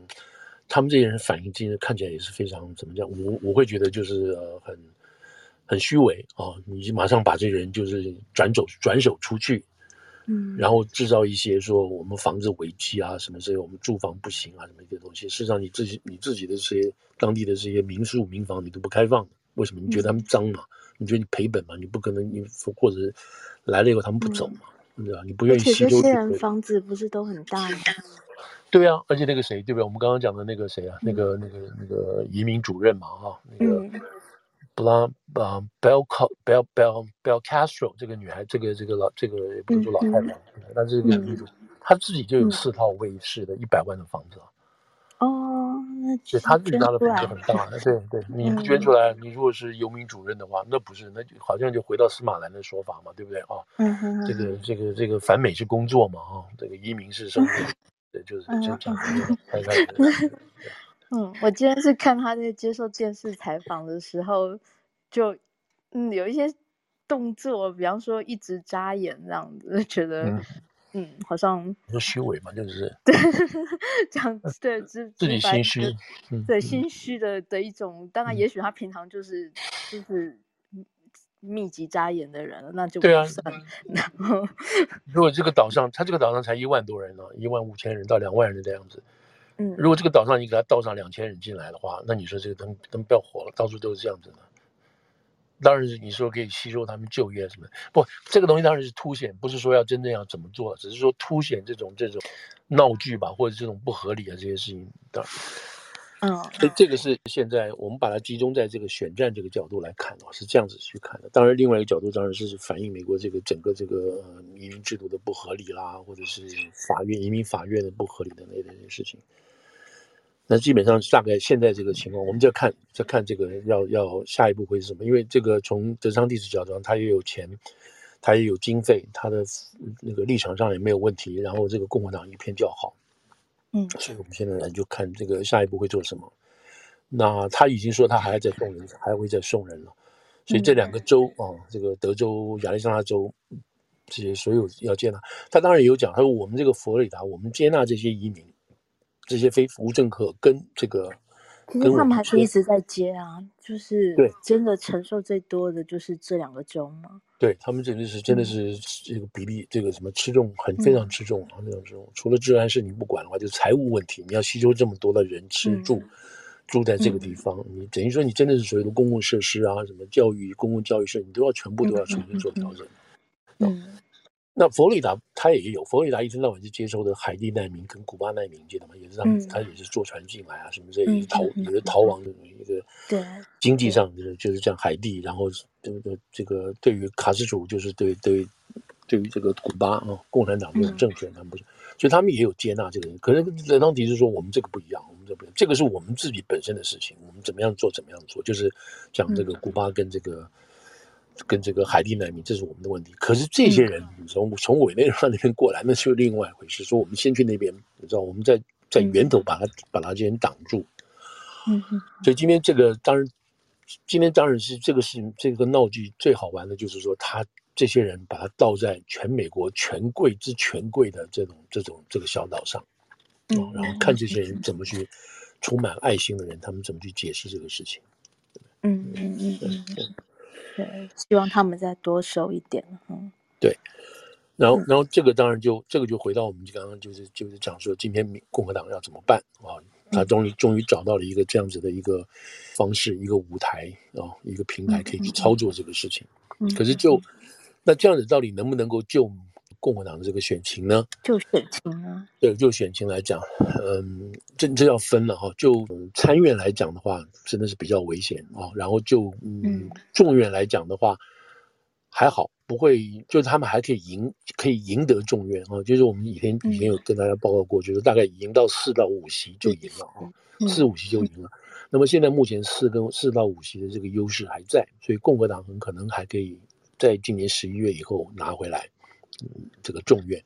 S1: 他们这些人反应今天看起来也是非常怎么讲？我我会觉得就是呃很很虚伪啊！你马上把这个人就是转走转手出去，嗯，然后制造一些说我们房子危机啊什么这些，我们住房不行啊什么一些东西。事实上你自己你自己的这些当地的这些民宿民房你都不开放，为什么？你觉得他们脏吗？你觉得你赔本吗？你不可能，你或者来了以后他们不走嘛？对吧？你不愿意吸收。这些
S2: 人房子不是都很大吗？*laughs*
S1: 对啊，而且那个谁，对不对？我们刚刚讲的那个谁啊，那个那个那个移民主任嘛，哈，那个布拉啊，Bel Bel Bel Bel Castro 这个女孩，这个这个老这个也不能说老太太，但是这个女主，她自己就有四套卫士的一百万的房子啊。哦，那对他自己家的房子很大，对对，*laughs* 你不捐出来，嗯、你如果是游民主任的话，那不是，那就好像就回到司马南的说法嘛，对不对啊？嗯哼，这个这个这个反美是工作嘛，啊，这个移民是生活，*laughs* 对，就是这样。*laughs*
S2: 嗯，我今天是看他在接受电视采访的时候，就嗯有一些动作，比方说一直眨眼这样子，觉得。嗯嗯，好像
S1: 说虚伪嘛，就是
S2: 对，*laughs* 这样对自
S1: 自己心虚，
S2: 对心虚的的一种。当然，也许他平常就是就是密集扎眼的人，那就对啊。然后，*laughs*
S1: 如果这个岛上，他这个岛上才一万多人呢，一万五千人到两万人的样子。嗯，如果这个岛上你给他倒上两千人进来的话，那你说这个灯灯不要火了，到处都是这样子的。当然是你说可以吸收他们就业什么的，不，这个东西当然是凸显，不是说要真正要怎么做，只是说凸显这种这种闹剧吧，或者这种不合理啊这些事情的。
S2: 嗯，
S1: 所以这个是现在我们把它集中在这个选战这个角度来看哦，是这样子去看的。当然，另外一个角度当然是反映美国这个整个这个移民制度的不合理啦，或者是法院移民法院的不合理的那那些事情。那基本上大概现在这个情况，我们就要看，就看这个要要下一步会是什么。因为这个从德桑蒂斯角度上，他也有钱，他也有经费，他的那个立场上也没有问题。然后这个共和党一片叫好，
S2: 嗯，
S1: 所以我们现在来就看这个下一步会做什么。那他已经说他还要再送人，还会再送人了。所以这两个州啊，这个德州、亚利桑那州这些所有要接纳，他当然也有讲，他说我们这个佛罗里达，我们接纳这些移民。这些非无政客跟这个，
S2: 其实他们还是一直在接啊，就是对，真的承受最多的就是这两个州嘛。
S1: 对他们真的是真的是这个比例，嗯、这个什么吃重很非常吃重啊，那种吃重除了治安是你不管的话，就是财务问题，你要吸收这么多的人吃住、嗯、住在这个地方，嗯、你等于说你真的是所有的公共设施啊，什么教育、公共教育设施，你都要全部都要重新做调整。
S2: 嗯。嗯
S1: 那佛罗里达他也有，佛罗里达一天到晚就接收的海地难民跟古巴难民，记得吗？也是他们，嗯、他也是坐船进来啊，什么这些逃，也是逃亡的一个。对。经济上就是就是这样，海地，然后这个这个对于卡斯楚，就是对对对于这个古巴啊，共产党这种政权，他们不是，所以他们也有接纳这个人。可是德桑蒂斯说，我们这个不一样，我们这不一样，这个是我们自己本身的事情，我们怎么样做怎么样做，就是讲这个古巴跟这个。嗯跟这个海地难民，这是我们的问题。可是这些人从从委内瑞拉那边过来，那是另外一回事。说我们先去那边，你知道，我们在在源头把他把他这些人挡住。
S2: 嗯哼。
S1: 所以今天这个当然，今天当然是这个事情，这个闹剧最好玩的就是说，他这些人把他倒在全美国权贵之权贵的这种这种这个小岛上，嗯，然后看这些人怎么去充满爱心的人，他们怎么去解释这个事情。
S2: 嗯嗯嗯嗯。对，希望他们再多收一点。嗯，
S1: 对。然后，然后这个当然就这个就回到我们刚刚就是就是讲说，今天共和党要怎么办啊？他终于终于找到了一个这样子的一个方式，一个舞台啊，一个平台可以去操作这个事情。可是就那这样子到底能不能够救共和党的这个选情呢？
S2: 就选情啊？
S1: 对，就选情来讲，嗯，这这要分了哈。就参院来讲的话，真的是比较危险啊。然后就嗯，众院来讲的话，还好，不会，就是他们还可以赢，可以赢得众院啊。就是我们以前以前有跟大家报告过，就是大概赢到四到五席就赢了啊，四五席就赢了。那么现在目前四跟四到五席的这个优势还在，所以共和党很可能还可以在今年十一月以后拿回来，嗯，这个众院。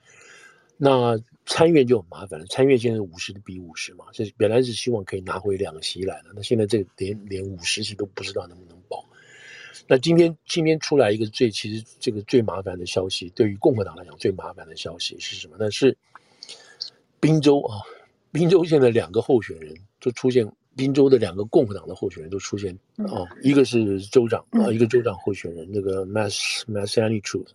S1: 那参院就很麻烦了，参院现在五十比五十嘛，这本来是希望可以拿回两席来的，那现在这连连五十席都不知道能不能保。那今天今天出来一个最其实这个最麻烦的消息，对于共和党来讲最麻烦的消息是什么？那是宾州啊，宾州现在两个候选人就出现，宾州的两个共和党的候选人都出现啊，一个是州长啊，一个州长候选人那个 Mass Massanusetts Truth。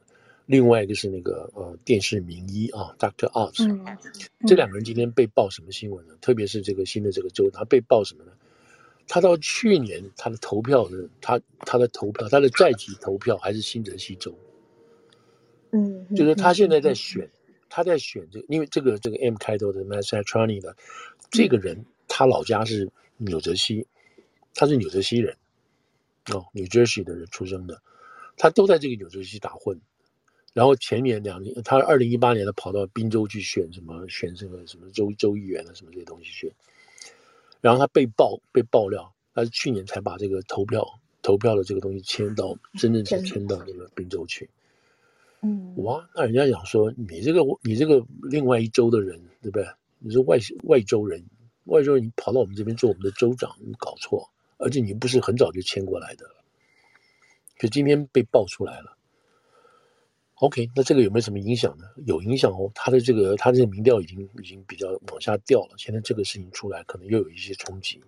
S1: 另外一个是那个呃电视名医啊，Dr. Oz，嗯嗯、这两个人今天被报什么新闻呢？特别是这个新的这个州，他被报什么呢？他到去年他的投票的，他他的投票，他的在籍投票还是新泽西州，
S2: 嗯，
S1: 就是他现在在选，他在选这个，因为这个这个 M 开头的 Massachusetts 的这个人，他老家是纽泽西，他是纽泽西人，哦，New Jersey 的人出生的，他都在这个纽泽西打混。然后前年两年，他二零一八年他跑到滨州去选什么，选这个什么州州议员啊，什么这些东西选。然后他被爆被爆料，他是去年才把这个投票投票的这个东西迁到真正是迁到那个滨州去。
S2: 嗯，
S1: 哇，那人家讲说你这个你这个另外一州的人对不对？你是外外州人，外州人你跑到我们这边做我们的州长，你搞错，而且你不是很早就迁过来的。可今天被爆出来了。OK，那这个有没有什么影响呢？有影响哦，他的这个他这个民调已经已经比较往下掉了。现在这个事情出来，可能又有一些冲击。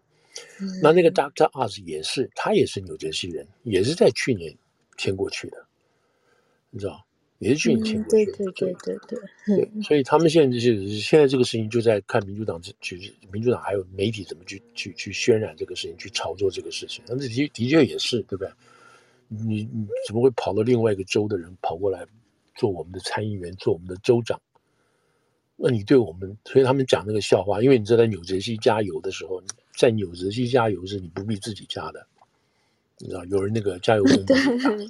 S1: 嗯、那那个 Doctor Oz 也是，他也是纽泽西人，也是在去年迁过去的，你知道，也是去年迁过去的。
S2: 对对对对对。
S1: 对，所以他们现在就是现在这个事情就在看民主党去，民主党还有媒体怎么去去去渲染这个事情，去炒作这个事情。那这的的确也是，对不对？你你怎么会跑到另外一个州的人跑过来？做我们的参议员，做我们的州长，那你对我们，所以他们讲那个笑话，因为你知道在纽泽西加油的时候，在纽泽西加油是你不必自己加的，你知道有人那个加油工
S2: 对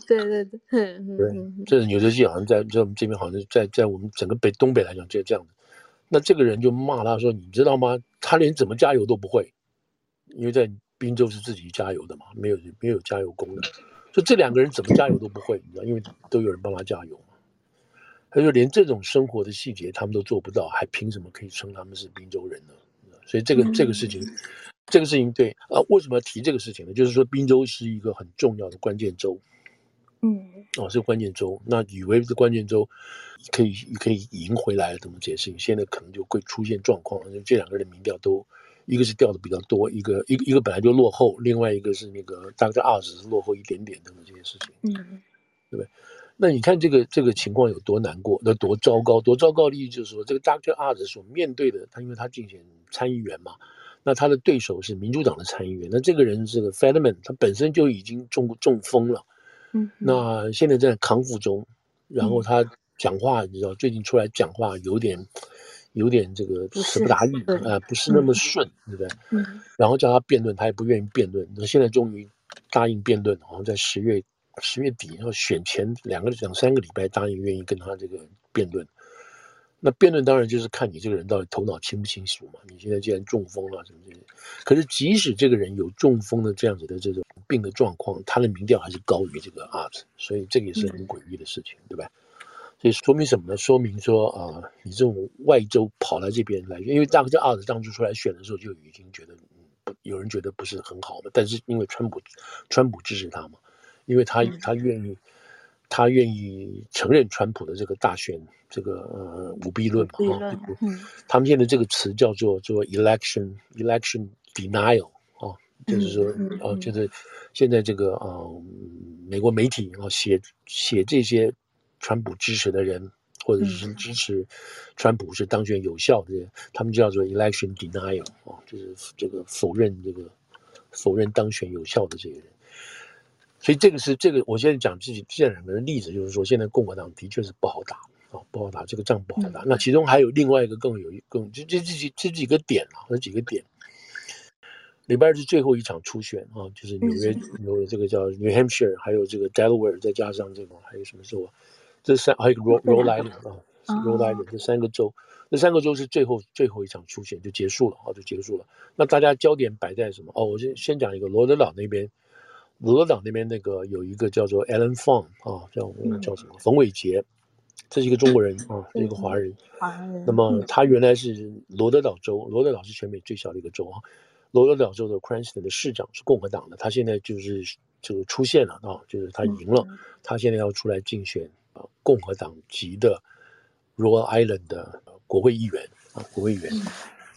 S2: 对对对，
S1: 对，这纽泽西好像在在我们这边好像在在我们整个北东北来讲就这样子。那这个人就骂他说：“你知道吗？他连怎么加油都不会，因为在宾州是自己加油的嘛，没有没有加油工的。就这两个人怎么加油都不会，你知道，因为都有人帮他加油嘛。他就连这种生活的细节他们都做不到，还凭什么可以称他们是滨州人呢？所以这个这个事情，这个事情对啊，为什么要提这个事情呢？就是说滨州是一个很重要的关键州。”嗯，哦，是关键州。那以为是关键州，可以可以赢回来，怎么解释？现在可能就会出现状况。因为这两个人的民调都，一个是掉的比较多，一个一个一个本来就落后，另外一个是那个大概二十是落后一点点等等这些事情。嗯，对不对？那你看这个这个情况有多难过，那多糟糕，多糟糕的意思就是说，这个 Dr. Oz 所面对的，他因为他竞选参议员嘛，那他的对手是民主党的参议员，那这个人这个 Fetterman 他本身就已经中中风了。嗯，那现在在康复中，然后他讲话，你知道，最近出来讲话有点，有点这个词不达意啊，不是那么顺，对不对？嗯，然后叫他辩论，他也不愿意辩论。那现在终于答应辩论，好像在十月十月底，然后选前两个两三个礼拜答应愿意跟他这个辩论。那辩论当然就是看你这个人到底头脑清不清楚嘛。你现在既然中风了什么这些，可是即使这个人有中风的这样子的这种病的状况，他的民调还是高于这个 art，所以这个也是很诡异的事情，嗯、对吧？所以说明什么呢？说明说啊、呃，你这种外州跑来这边来，因为大概这 Oz 当初出来选的时候就已经觉得，不有人觉得不是很好的，但是因为川普，川普支持他嘛，因为他、嗯、他愿意。他愿意承认川普的这个大选这个呃舞弊论嘛？啊，他们现在这个词叫做做 election election denial 啊，就是说啊，就是现在这个啊美国媒体啊写写这些川普支持的人或者是支持川普是当选有效的人，他们就叫做 election denial 啊，就是这个否认这个否认当选有效的这个人。所以这个是这个，我现在讲自己这两个人的例子，就是说现在共和党的确是不好打啊，不好打，这个仗不好打。那其中还有另外一个更有更这这这几这几个点啊，这几个点。礼拜二是最后一场初选啊，就是纽约纽约这个叫 New Hampshire，还有这个 Delaware，再加上这个还有什么州啊？这三还有一个 Rhode Island 啊，Rhode Island 这三个州，这三个州是最后最后一场出现就结束了啊，就结束了。那大家焦点摆在什么？哦，我先先讲一个罗德岛那边。罗德岛那边那个有一个叫做 Allen Fong 啊，叫叫什么冯伟杰，这是一个中国人啊，是一个华人。华人。那么他原来是罗德岛州，罗德岛是全美最小的一个州啊。罗德岛州的 Cranston 的市长是共和党的，他现在就是这个出现了啊，就是他赢了，他现在要出来竞选啊，共和党籍的 Rhode Island 的国会议员啊，国会议员。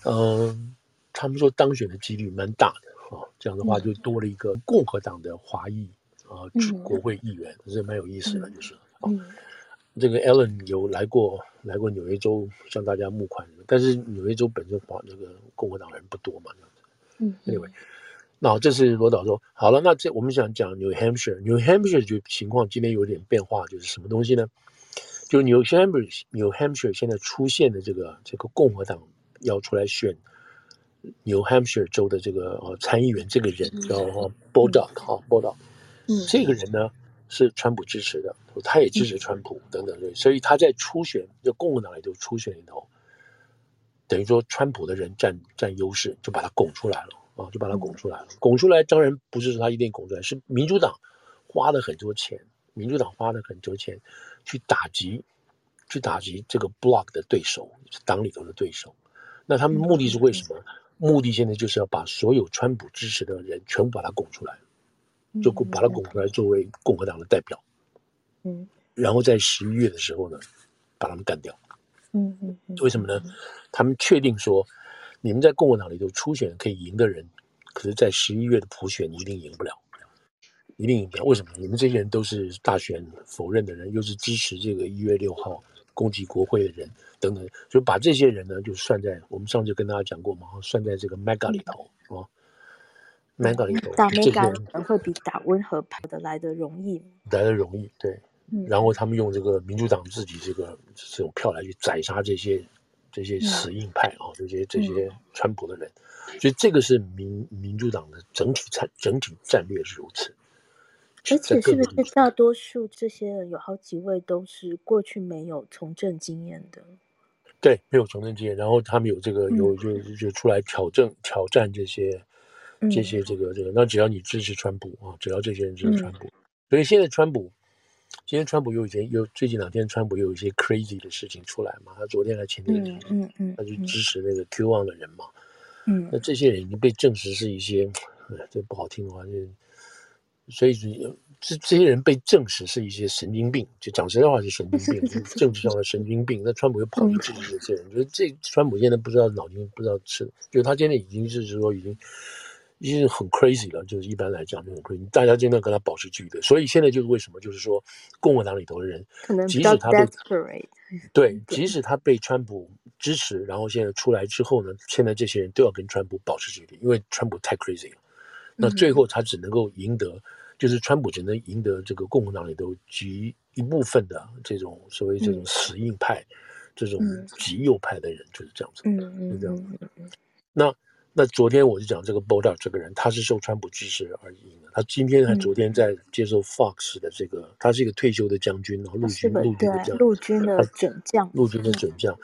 S1: 嗯，他们说当选的几率蛮大的。啊，这样的话就多了一个共和党的华裔啊，国会议员，这蛮有意思的，就是啊，这个 Allen 有来过来过纽约州向大家募款，但是纽约州本身华那个共和党人不多嘛，这样子。嗯，Anyway，那这是罗导说。好了，那这我们想讲 New Hampshire，New Hampshire 就情况今天有点变化，就是什么东西呢？就 New Hampshire，New Hampshire 现在出现的这个这个共和党要出来选。New Hampshire 州的这个呃参议员，这个人叫哈 Bolduc，这个人呢是川普支持的，他也支持川普等等，所以他在初选就共和党里头初选里头，等于说川普的人占占优势，就把他拱出来了啊，就把他拱出来了。拱出来当然不是说他一定拱出来，是民主党花了很多钱，民主党花了很多钱去打击，去打击这个 Block 的对手，是党里头的对手。那他们目的是为什么？目的现在就是要把所有川普支持的人全部把他拱出来，就把他拱出来作为共和党的代表，嗯，然后在十一月的时候呢，把他们干掉，嗯嗯，为什么呢？他们确定说，你们在共和党里头初选可以赢的人，可是在十一月的普选你一定赢不了，一定赢不了。为什么？你们这些人都是大选否认的人，又是支持这个一月六号攻击国会的人。等等，就把这些人呢，就算在我们上次跟大家讲过嘛，算在这个 Mega 里头啊，Mega 里头，
S2: 打 Mega 会比打温和派的来的容易，
S1: 来的容易，对。然后他们用这个民主党自己这个这种票来去宰杀这些这些死硬派啊，这些这些川普的人，所以这个是民民主党的整体战整体战略是如此。
S2: 而且是不是大多数这些人有好几位都是过去没有从政经验的？
S1: 对，没有从政经验，然后他们有这个有就就出来挑战挑战这些这些这个这个，那只要你支持川普啊，只要这些人支持川普，所以现在川普。今天川普又以前又最近两天，川普又有一些 crazy 的事情出来嘛。他昨天还前天，嗯嗯嗯，他去支持那个 Q One 的人嘛。嗯，那这些人已经被证实是一些，这不好听的话，就所以这这些人被证实是一些神经病，就讲实在话是神经病，政治上的神经病。那川普又跑去支持这些人，觉得这川普现在不知道脑筋不知道吃，就他现在已经是说已经。已经很 crazy 了，就是一般来讲就很 crazy，大家尽量跟他保持距离。所以现在就是为什么，就是说共和党里头的人，即使他被对，即使他被川普支持，然后现在出来之后呢，现在这些人都要跟川普保持距离，因为川普太 crazy 了。那最后他只能够赢得，就是川普只能赢得这个共和党里头极一部分的这种所谓这种死硬派、这种极右派的人，就是这样子。嗯嗯，这样。那。那昨天我就讲这个 Bolton 这个人，他是受川普支持而赢的。他今天还昨天在接受 Fox 的这个，嗯、他是一个退休的将军，然后陆军陆军的将，
S2: 陆军的准将，
S1: 陆军的准将。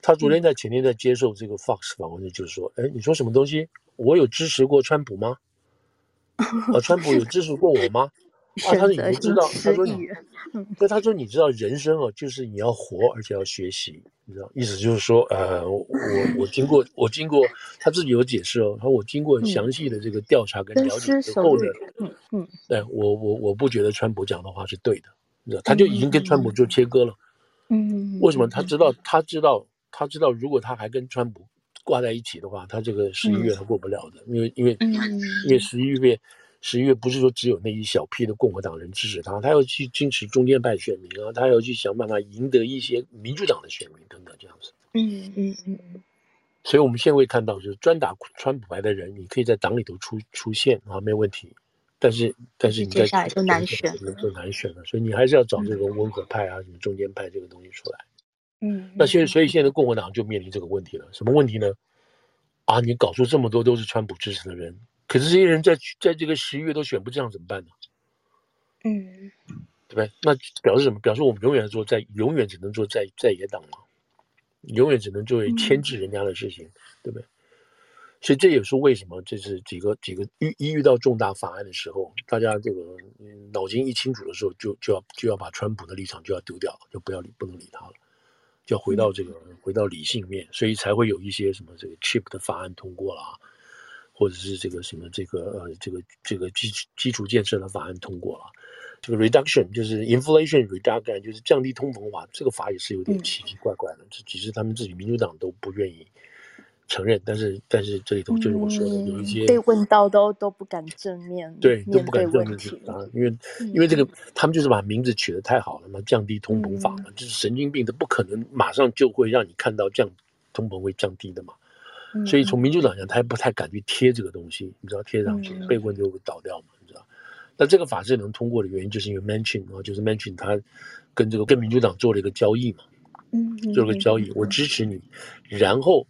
S1: 他昨天在前天在接受这个 Fox 访问的，就是说，哎，你说什么东西？我有支持过川普吗？*laughs* 啊，川普有支持过我吗？啊，他说你不知道，他说你。那他说：“你知道人生哦，就是你要活，而且要学习，你知道，意思就是说，呃，我我经过我经过他自己有解释哦，他说我经过详细的这个调查跟了解之后呢，嗯嗯，对我我我不觉得川普讲的话是对的，你知道，他就已经跟川普做切割了，嗯，为什么？他知道他知道他知道，如果他还跟川普挂在一起的话，他这个十一月他过不了的，因为因为因为十一月。”十一月不是说只有那一小批的共和党人支持他，他要去支持中间派选民啊，他要去想办法赢得一些民主党的选民等等这样子。嗯嗯嗯嗯。所以我们现在会看到，就是专打川普牌的人，你可以在党里头出出现啊，没有问题。但是但是你在接下来就难选，就难选了。所以你还是要找这个温和派啊，什么中间派这个东西出来。嗯。那现在所以现在共和党就面临这个问题了，什么问题呢？啊，你搞出这么多都是川普支持的人。可是这些人在在这个十一月都选不上，怎么办呢？嗯，对不对？那表示什么？表示我们永远做在，永远只能做在在野党嘛，永远只能作为牵制人家的事情，嗯、对不对？所以这也是为什么这是几个几个遇一遇到重大法案的时候，大家这个脑筋一清楚的时候就，就就要就要把川普的立场就要丢掉，就不要理不能理他了，就要回到这个、嗯、回到理性面，所以才会有一些什么这个 chip 的法案通过了。或者是这个什么这个呃这个这个基基础建设的法案通过了，这个 reduction 就是 inflation reduction 就是降低通膨法，这个法也是有点奇奇怪怪的，这其实他们自己民主党都不愿意承认，但是但是这里头就是我说的有一些、嗯、
S2: 被问到都都不敢正面
S1: 对都不敢正面去啊，因为因为这个他们就是把名字取得太好了嘛，降低通膨法嘛，就是神经病，他不可能马上就会让你看到降通膨会降低的嘛。所以从民主党讲，他也不太敢去贴这个东西，你知道贴上去被问就会倒掉嘛，你知道？那这个法制能通过的原因，就是因为 Manchin 啊，就是 Manchin 他跟这个跟民主党做了一个交易嘛，嗯，做了个交易，我支持。你，然后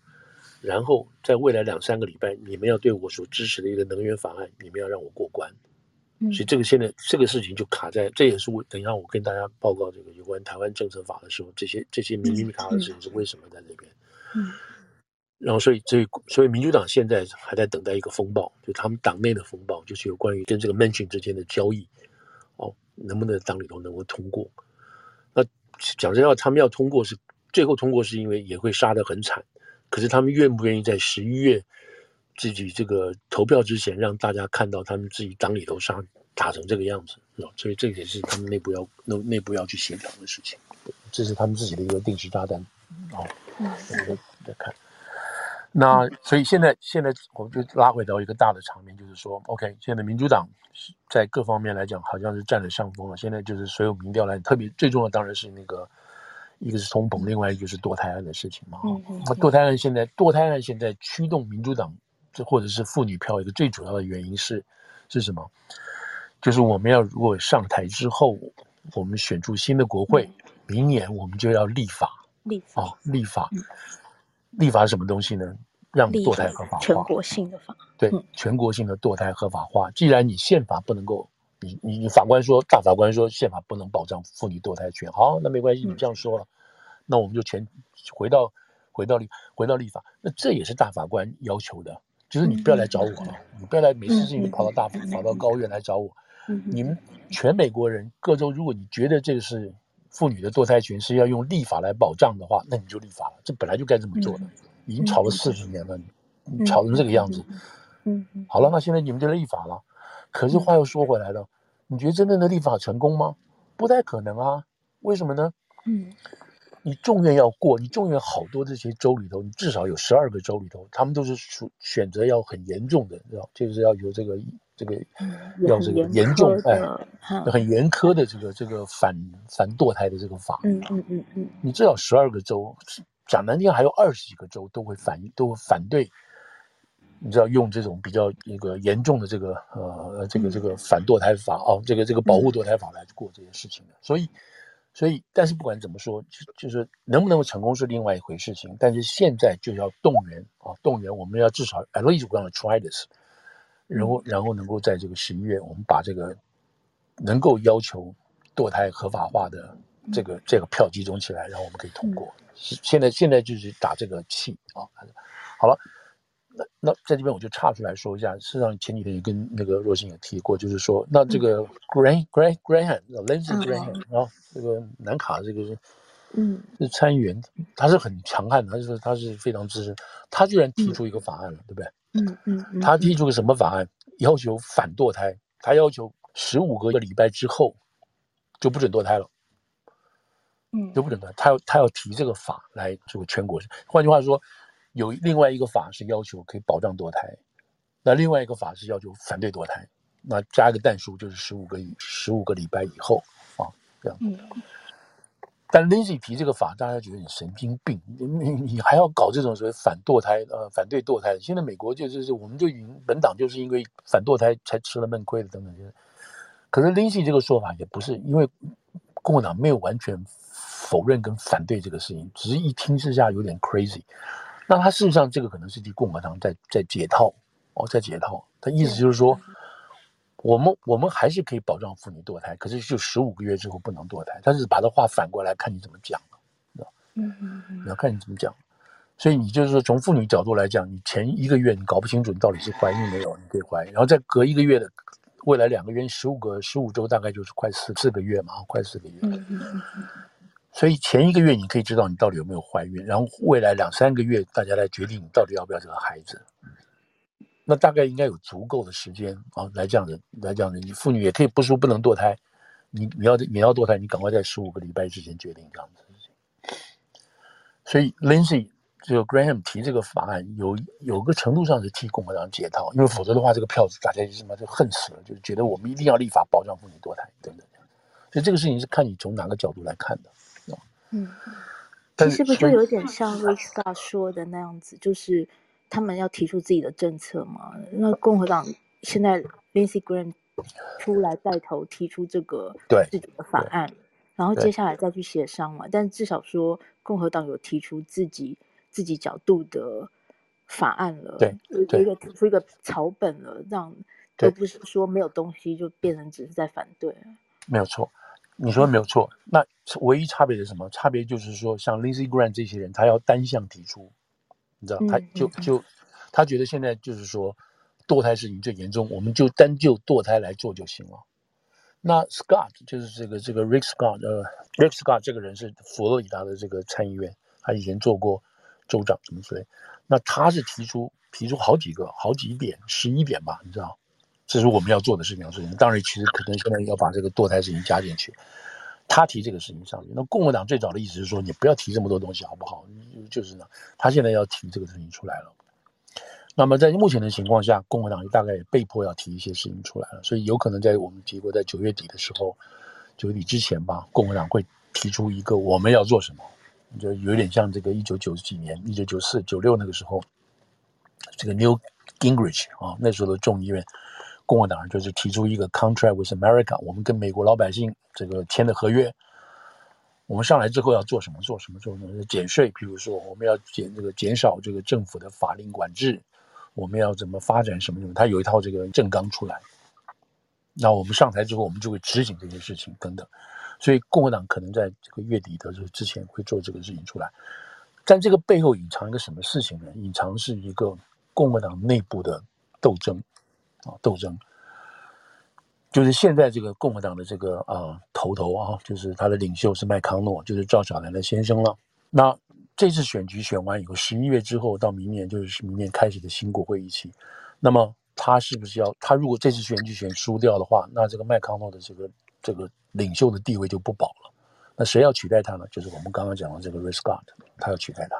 S1: 然后在未来两三个礼拜，你们要对我所支持的一个能源法案，你们要让我过关，所以。这个现在这个事情就卡在，这也是我等一下我跟大家报告这个有关台湾政策法的时候，这些这些密密麻麻的事情是为什么在这边，嗯。然后，所以，所以，所以，民主党现在还在等待一个风暴，就他们党内的风暴，就是有关于跟这个 mention 之间的交易，哦，能不能党里头能够通过？那讲真话，他们要通过是最后通过，是因为也会杀得很惨。可是他们愿不愿意在十一月自己这个投票之前，让大家看到他们自己党里头杀打成这个样子，哦？所以这也是他们内部要内内部要去协调的事情。这是他们自己的一个定时炸弹。哦，我们再看。那所以现在现在我们就拉回到一个大的场面，就是说，OK，现在民主党在各方面来讲好像是占了上风了。现在就是所有民调来，特别最重要当然是那个一个是通膨，另外一个就是堕胎案的事情嘛。那堕胎案现在堕胎案现在驱动民主党这或者是妇女票一个最主要的原因是是什么？就是我们要如果上台之后，我们选出新的国会，明年我们就要立法，立法，哦，立法。立法是什么东西呢？让堕胎合法化，
S2: 全国性的法。
S1: 对，嗯、全国性的堕胎合法化。既然你宪法不能够，你你你法官说，大法官说宪法不能保障妇女堕胎权，好，那没关系，你这样说了，嗯、那我们就全回到回到立回到立法。那这也是大法官要求的，就是你不要来找我了，嗯、你不要来每次事情跑到大法、嗯、跑到高院来找我。嗯、你们全美国人各州，如果你觉得这个是。妇女的堕胎权是要用立法来保障的话，那你就立法了。这本来就该这么做的。已经吵了四十年了，你吵成这个样子。嗯，好了，那现在你们就立法了。可是话又说回来了，你觉得真正的立法成功吗？不太可能啊。为什么呢？嗯。你众院要过，你众院好多这些州里头，你至少有十二个州里头，他们都是选选择要很严重的，知道就是要有这个这个要这个严重哎，很严苛的这个这个反反堕胎的这个法。嗯嗯嗯嗯。你至少十二个州，讲难听还有二十几个州都会反都会反对，你知道用这种比较一个严重的这个呃这个这个反堕胎法哦，这个这个保护堕胎法来过这些事情的，所以。所以，但是不管怎么说，就就是能不能够成功是另外一回事情。但是现在就要动员啊，动员，我们要至少 at least we're gonna try this，然后然后能够在这个十一月，我们把这个能够要求堕胎合法化的这个这个票集中起来，然后我们可以通过。现在现在就是打这个气啊，好了。那那在这边我就岔出来说一下，事实上前几天也跟那个若星也提过，就是说，那这个 Graham Graham Graham，Lindsey Graham 啊，这个南卡这个是，嗯，是参议员，他是很强悍的，他是他是非常支持，他居然提出一个法案了，对不对？嗯嗯，他提出个什么法案？要求反堕胎，他要求十五个礼拜之后就不准堕胎了，嗯，就不准断，他要他要提这个法来这个全国，换句话说。有另外一个法是要求可以保障堕胎，那另外一个法是要求反对堕胎，那加一个但书就是十五个十五个礼拜以后啊，这样。嗯。但 Lindsey 提这个法，大家觉得你神经病，你你还要搞这种所谓反堕胎呃反对堕胎？现在美国就是我们就已经本党就是因为反堕胎才吃了闷亏的等等。可是 Lindsey 这个说法也不是因为共和党没有完全否认跟反对这个事情，只是一听之下有点 crazy。那他事实上，这个可能是替共和党在在解套哦，在解套。他意思就是说，我们我们还是可以保障妇女堕胎，可是就十五个月之后不能堕胎。但是把这话反过来看你怎么讲，了？嗯嗯要看你怎么讲。所以你就是说，从妇女角度来讲，你前一个月你搞不清楚你到底是怀孕没有，你可以怀孕，然后再隔一个月的未来两个月，十五个十五周大概就是快四四个月嘛，快四个月。嗯嗯嗯。所以前一个月你可以知道你到底有没有怀孕，然后未来两三个月大家来决定你到底要不要这个孩子。那大概应该有足够的时间啊，来这样的来这样的，你妇女也可以不说不能堕胎，你你要你要堕胎，你赶快在十五个礼拜之前决定这样子。所以，Lindsay 就 Graham 提这个法案，有有个程度上是替共和党解套，因为否则的话这个票子大家就什么就恨死了，就是觉得我们一定要立法保障妇女堕胎等等。所以这个事情是看你从哪个角度来看的。嗯，
S2: 其实不就有点像 *laughs* Rick Scott 说的那样子，就是他们要提出自己的政策嘛。那共和党现在 Lindsey Graham 出来带头提出这个自己的法案，然后接下来再去协商嘛。但至少说共和党有提出自己自己角度的法案了，对，有一个提出一个草本了，这样都不是说没有东西就变成只是在反对。
S1: 没有错。你说的没有错，那唯一差别是什么？差别就是说，像 Lindsey Graham 这些人，他要单向提出，你知道，他就就他觉得现在就是说，堕胎事情最严重，我们就单就堕胎来做就行了。那 Scott 就是这个这个 Rick Scott，呃，Rick Scott 这个人是佛罗里达的这个参议员，他以前做过州长什么之类。那他是提出提出好几个好几点，十一点吧，你知道。这是我们要做的事情，事情。当然，其实可能现在要把这个堕胎事情加进去。他提这个事情上去，那共和党最早的意思是说，你不要提这么多东西，好不好？就是呢，他现在要提这个事情出来了。那么在目前的情况下，共和党大概也被迫要提一些事情出来了。所以有可能在我们提过，在九月底的时候，九月底之前吧，共和党会提出一个我们要做什么，就有点像这个一九九几年、一九九四、九六那个时候，这个 Newt Gingrich 啊，那时候的众议院。共和党人就是提出一个 contract with America，我们跟美国老百姓这个签的合约，我们上来之后要做什么？做什么？做什么？减税，比如说我们要减这个减少这个政府的法令管制，我们要怎么发展什么什么？他有一套这个政纲出来。那我们上台之后，我们就会执行这些事情等等。所以共和党可能在这个月底的这之前会做这个事情出来。但这个背后隐藏一个什么事情呢？隐藏是一个共和党内部的斗争啊，斗争。就是现在这个共和党的这个啊头头啊，就是他的领袖是麦康诺，就是赵小兰的先生了。那这次选举选完以后，十一月之后到明年就是明年开始的新国会一期，那么他是不是要他如果这次选举选输掉的话，那这个麦康诺的这个这个领袖的地位就不保了。那谁要取代他呢？就是我们刚刚讲的这个 Rick Scott，他要取代他。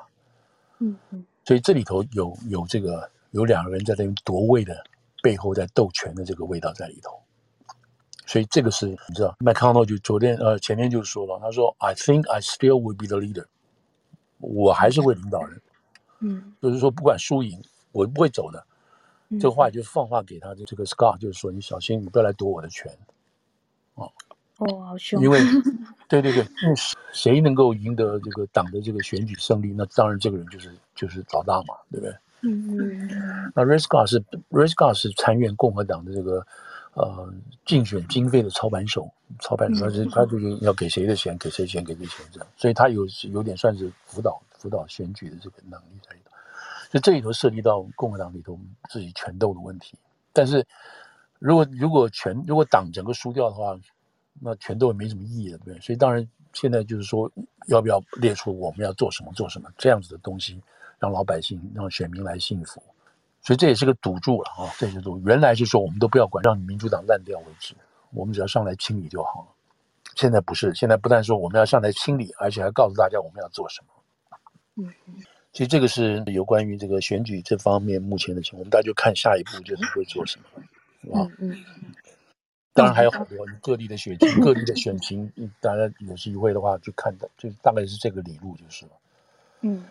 S1: 嗯嗯。所以这里头有有这个有两个人在那边夺位的背后在斗权的这个味道在里头。所以这个是你知道，麦康诺就昨天呃前天就说了，他说 I think I still will be the leader，我还是会领导人，嗯，就是说不管输赢，我不会走的。嗯、这个话就放话给他的这个 Scott，就是说你小心，你不要来夺我的权，哦，
S2: 哦，好凶，
S1: 因为 *laughs* 对对对，因为谁能够赢得这个党的这个选举胜利，那当然这个人就是就是老大嘛，对不对？嗯嗯，那 Rick Scott 是 Rick Scott 是参院共和党的这个。呃，竞选经费的操盘手，操盘手，他是他就是要给谁的钱，给谁钱，给谁钱这样，所以他有有点算是辅导辅导选举的这个能力在里头。所以这里头涉及到共和党里头自己权斗的问题。但是如果如果全如果党整个输掉的话，那权斗也没什么意义了，对不对？所以当然现在就是说，要不要列出我们要做什么做什么这样子的东西，让老百姓让选民来幸福。所以这也是个赌注了啊！这些赌原来是说我们都不要管，让你民主党烂掉为止，我们只要上来清理就好了。现在不是，现在不但说我们要上来清理，而且还告诉大家我们要做什么。嗯，其实这个是有关于这个选举这方面目前的情况，我们大家就看下一步就是会做什么，是吧？嗯嗯。*laughs* 当然还有很多各地的选情、各地的选情，大家有机会的话就看到，就大概是这个理路就是了。嗯。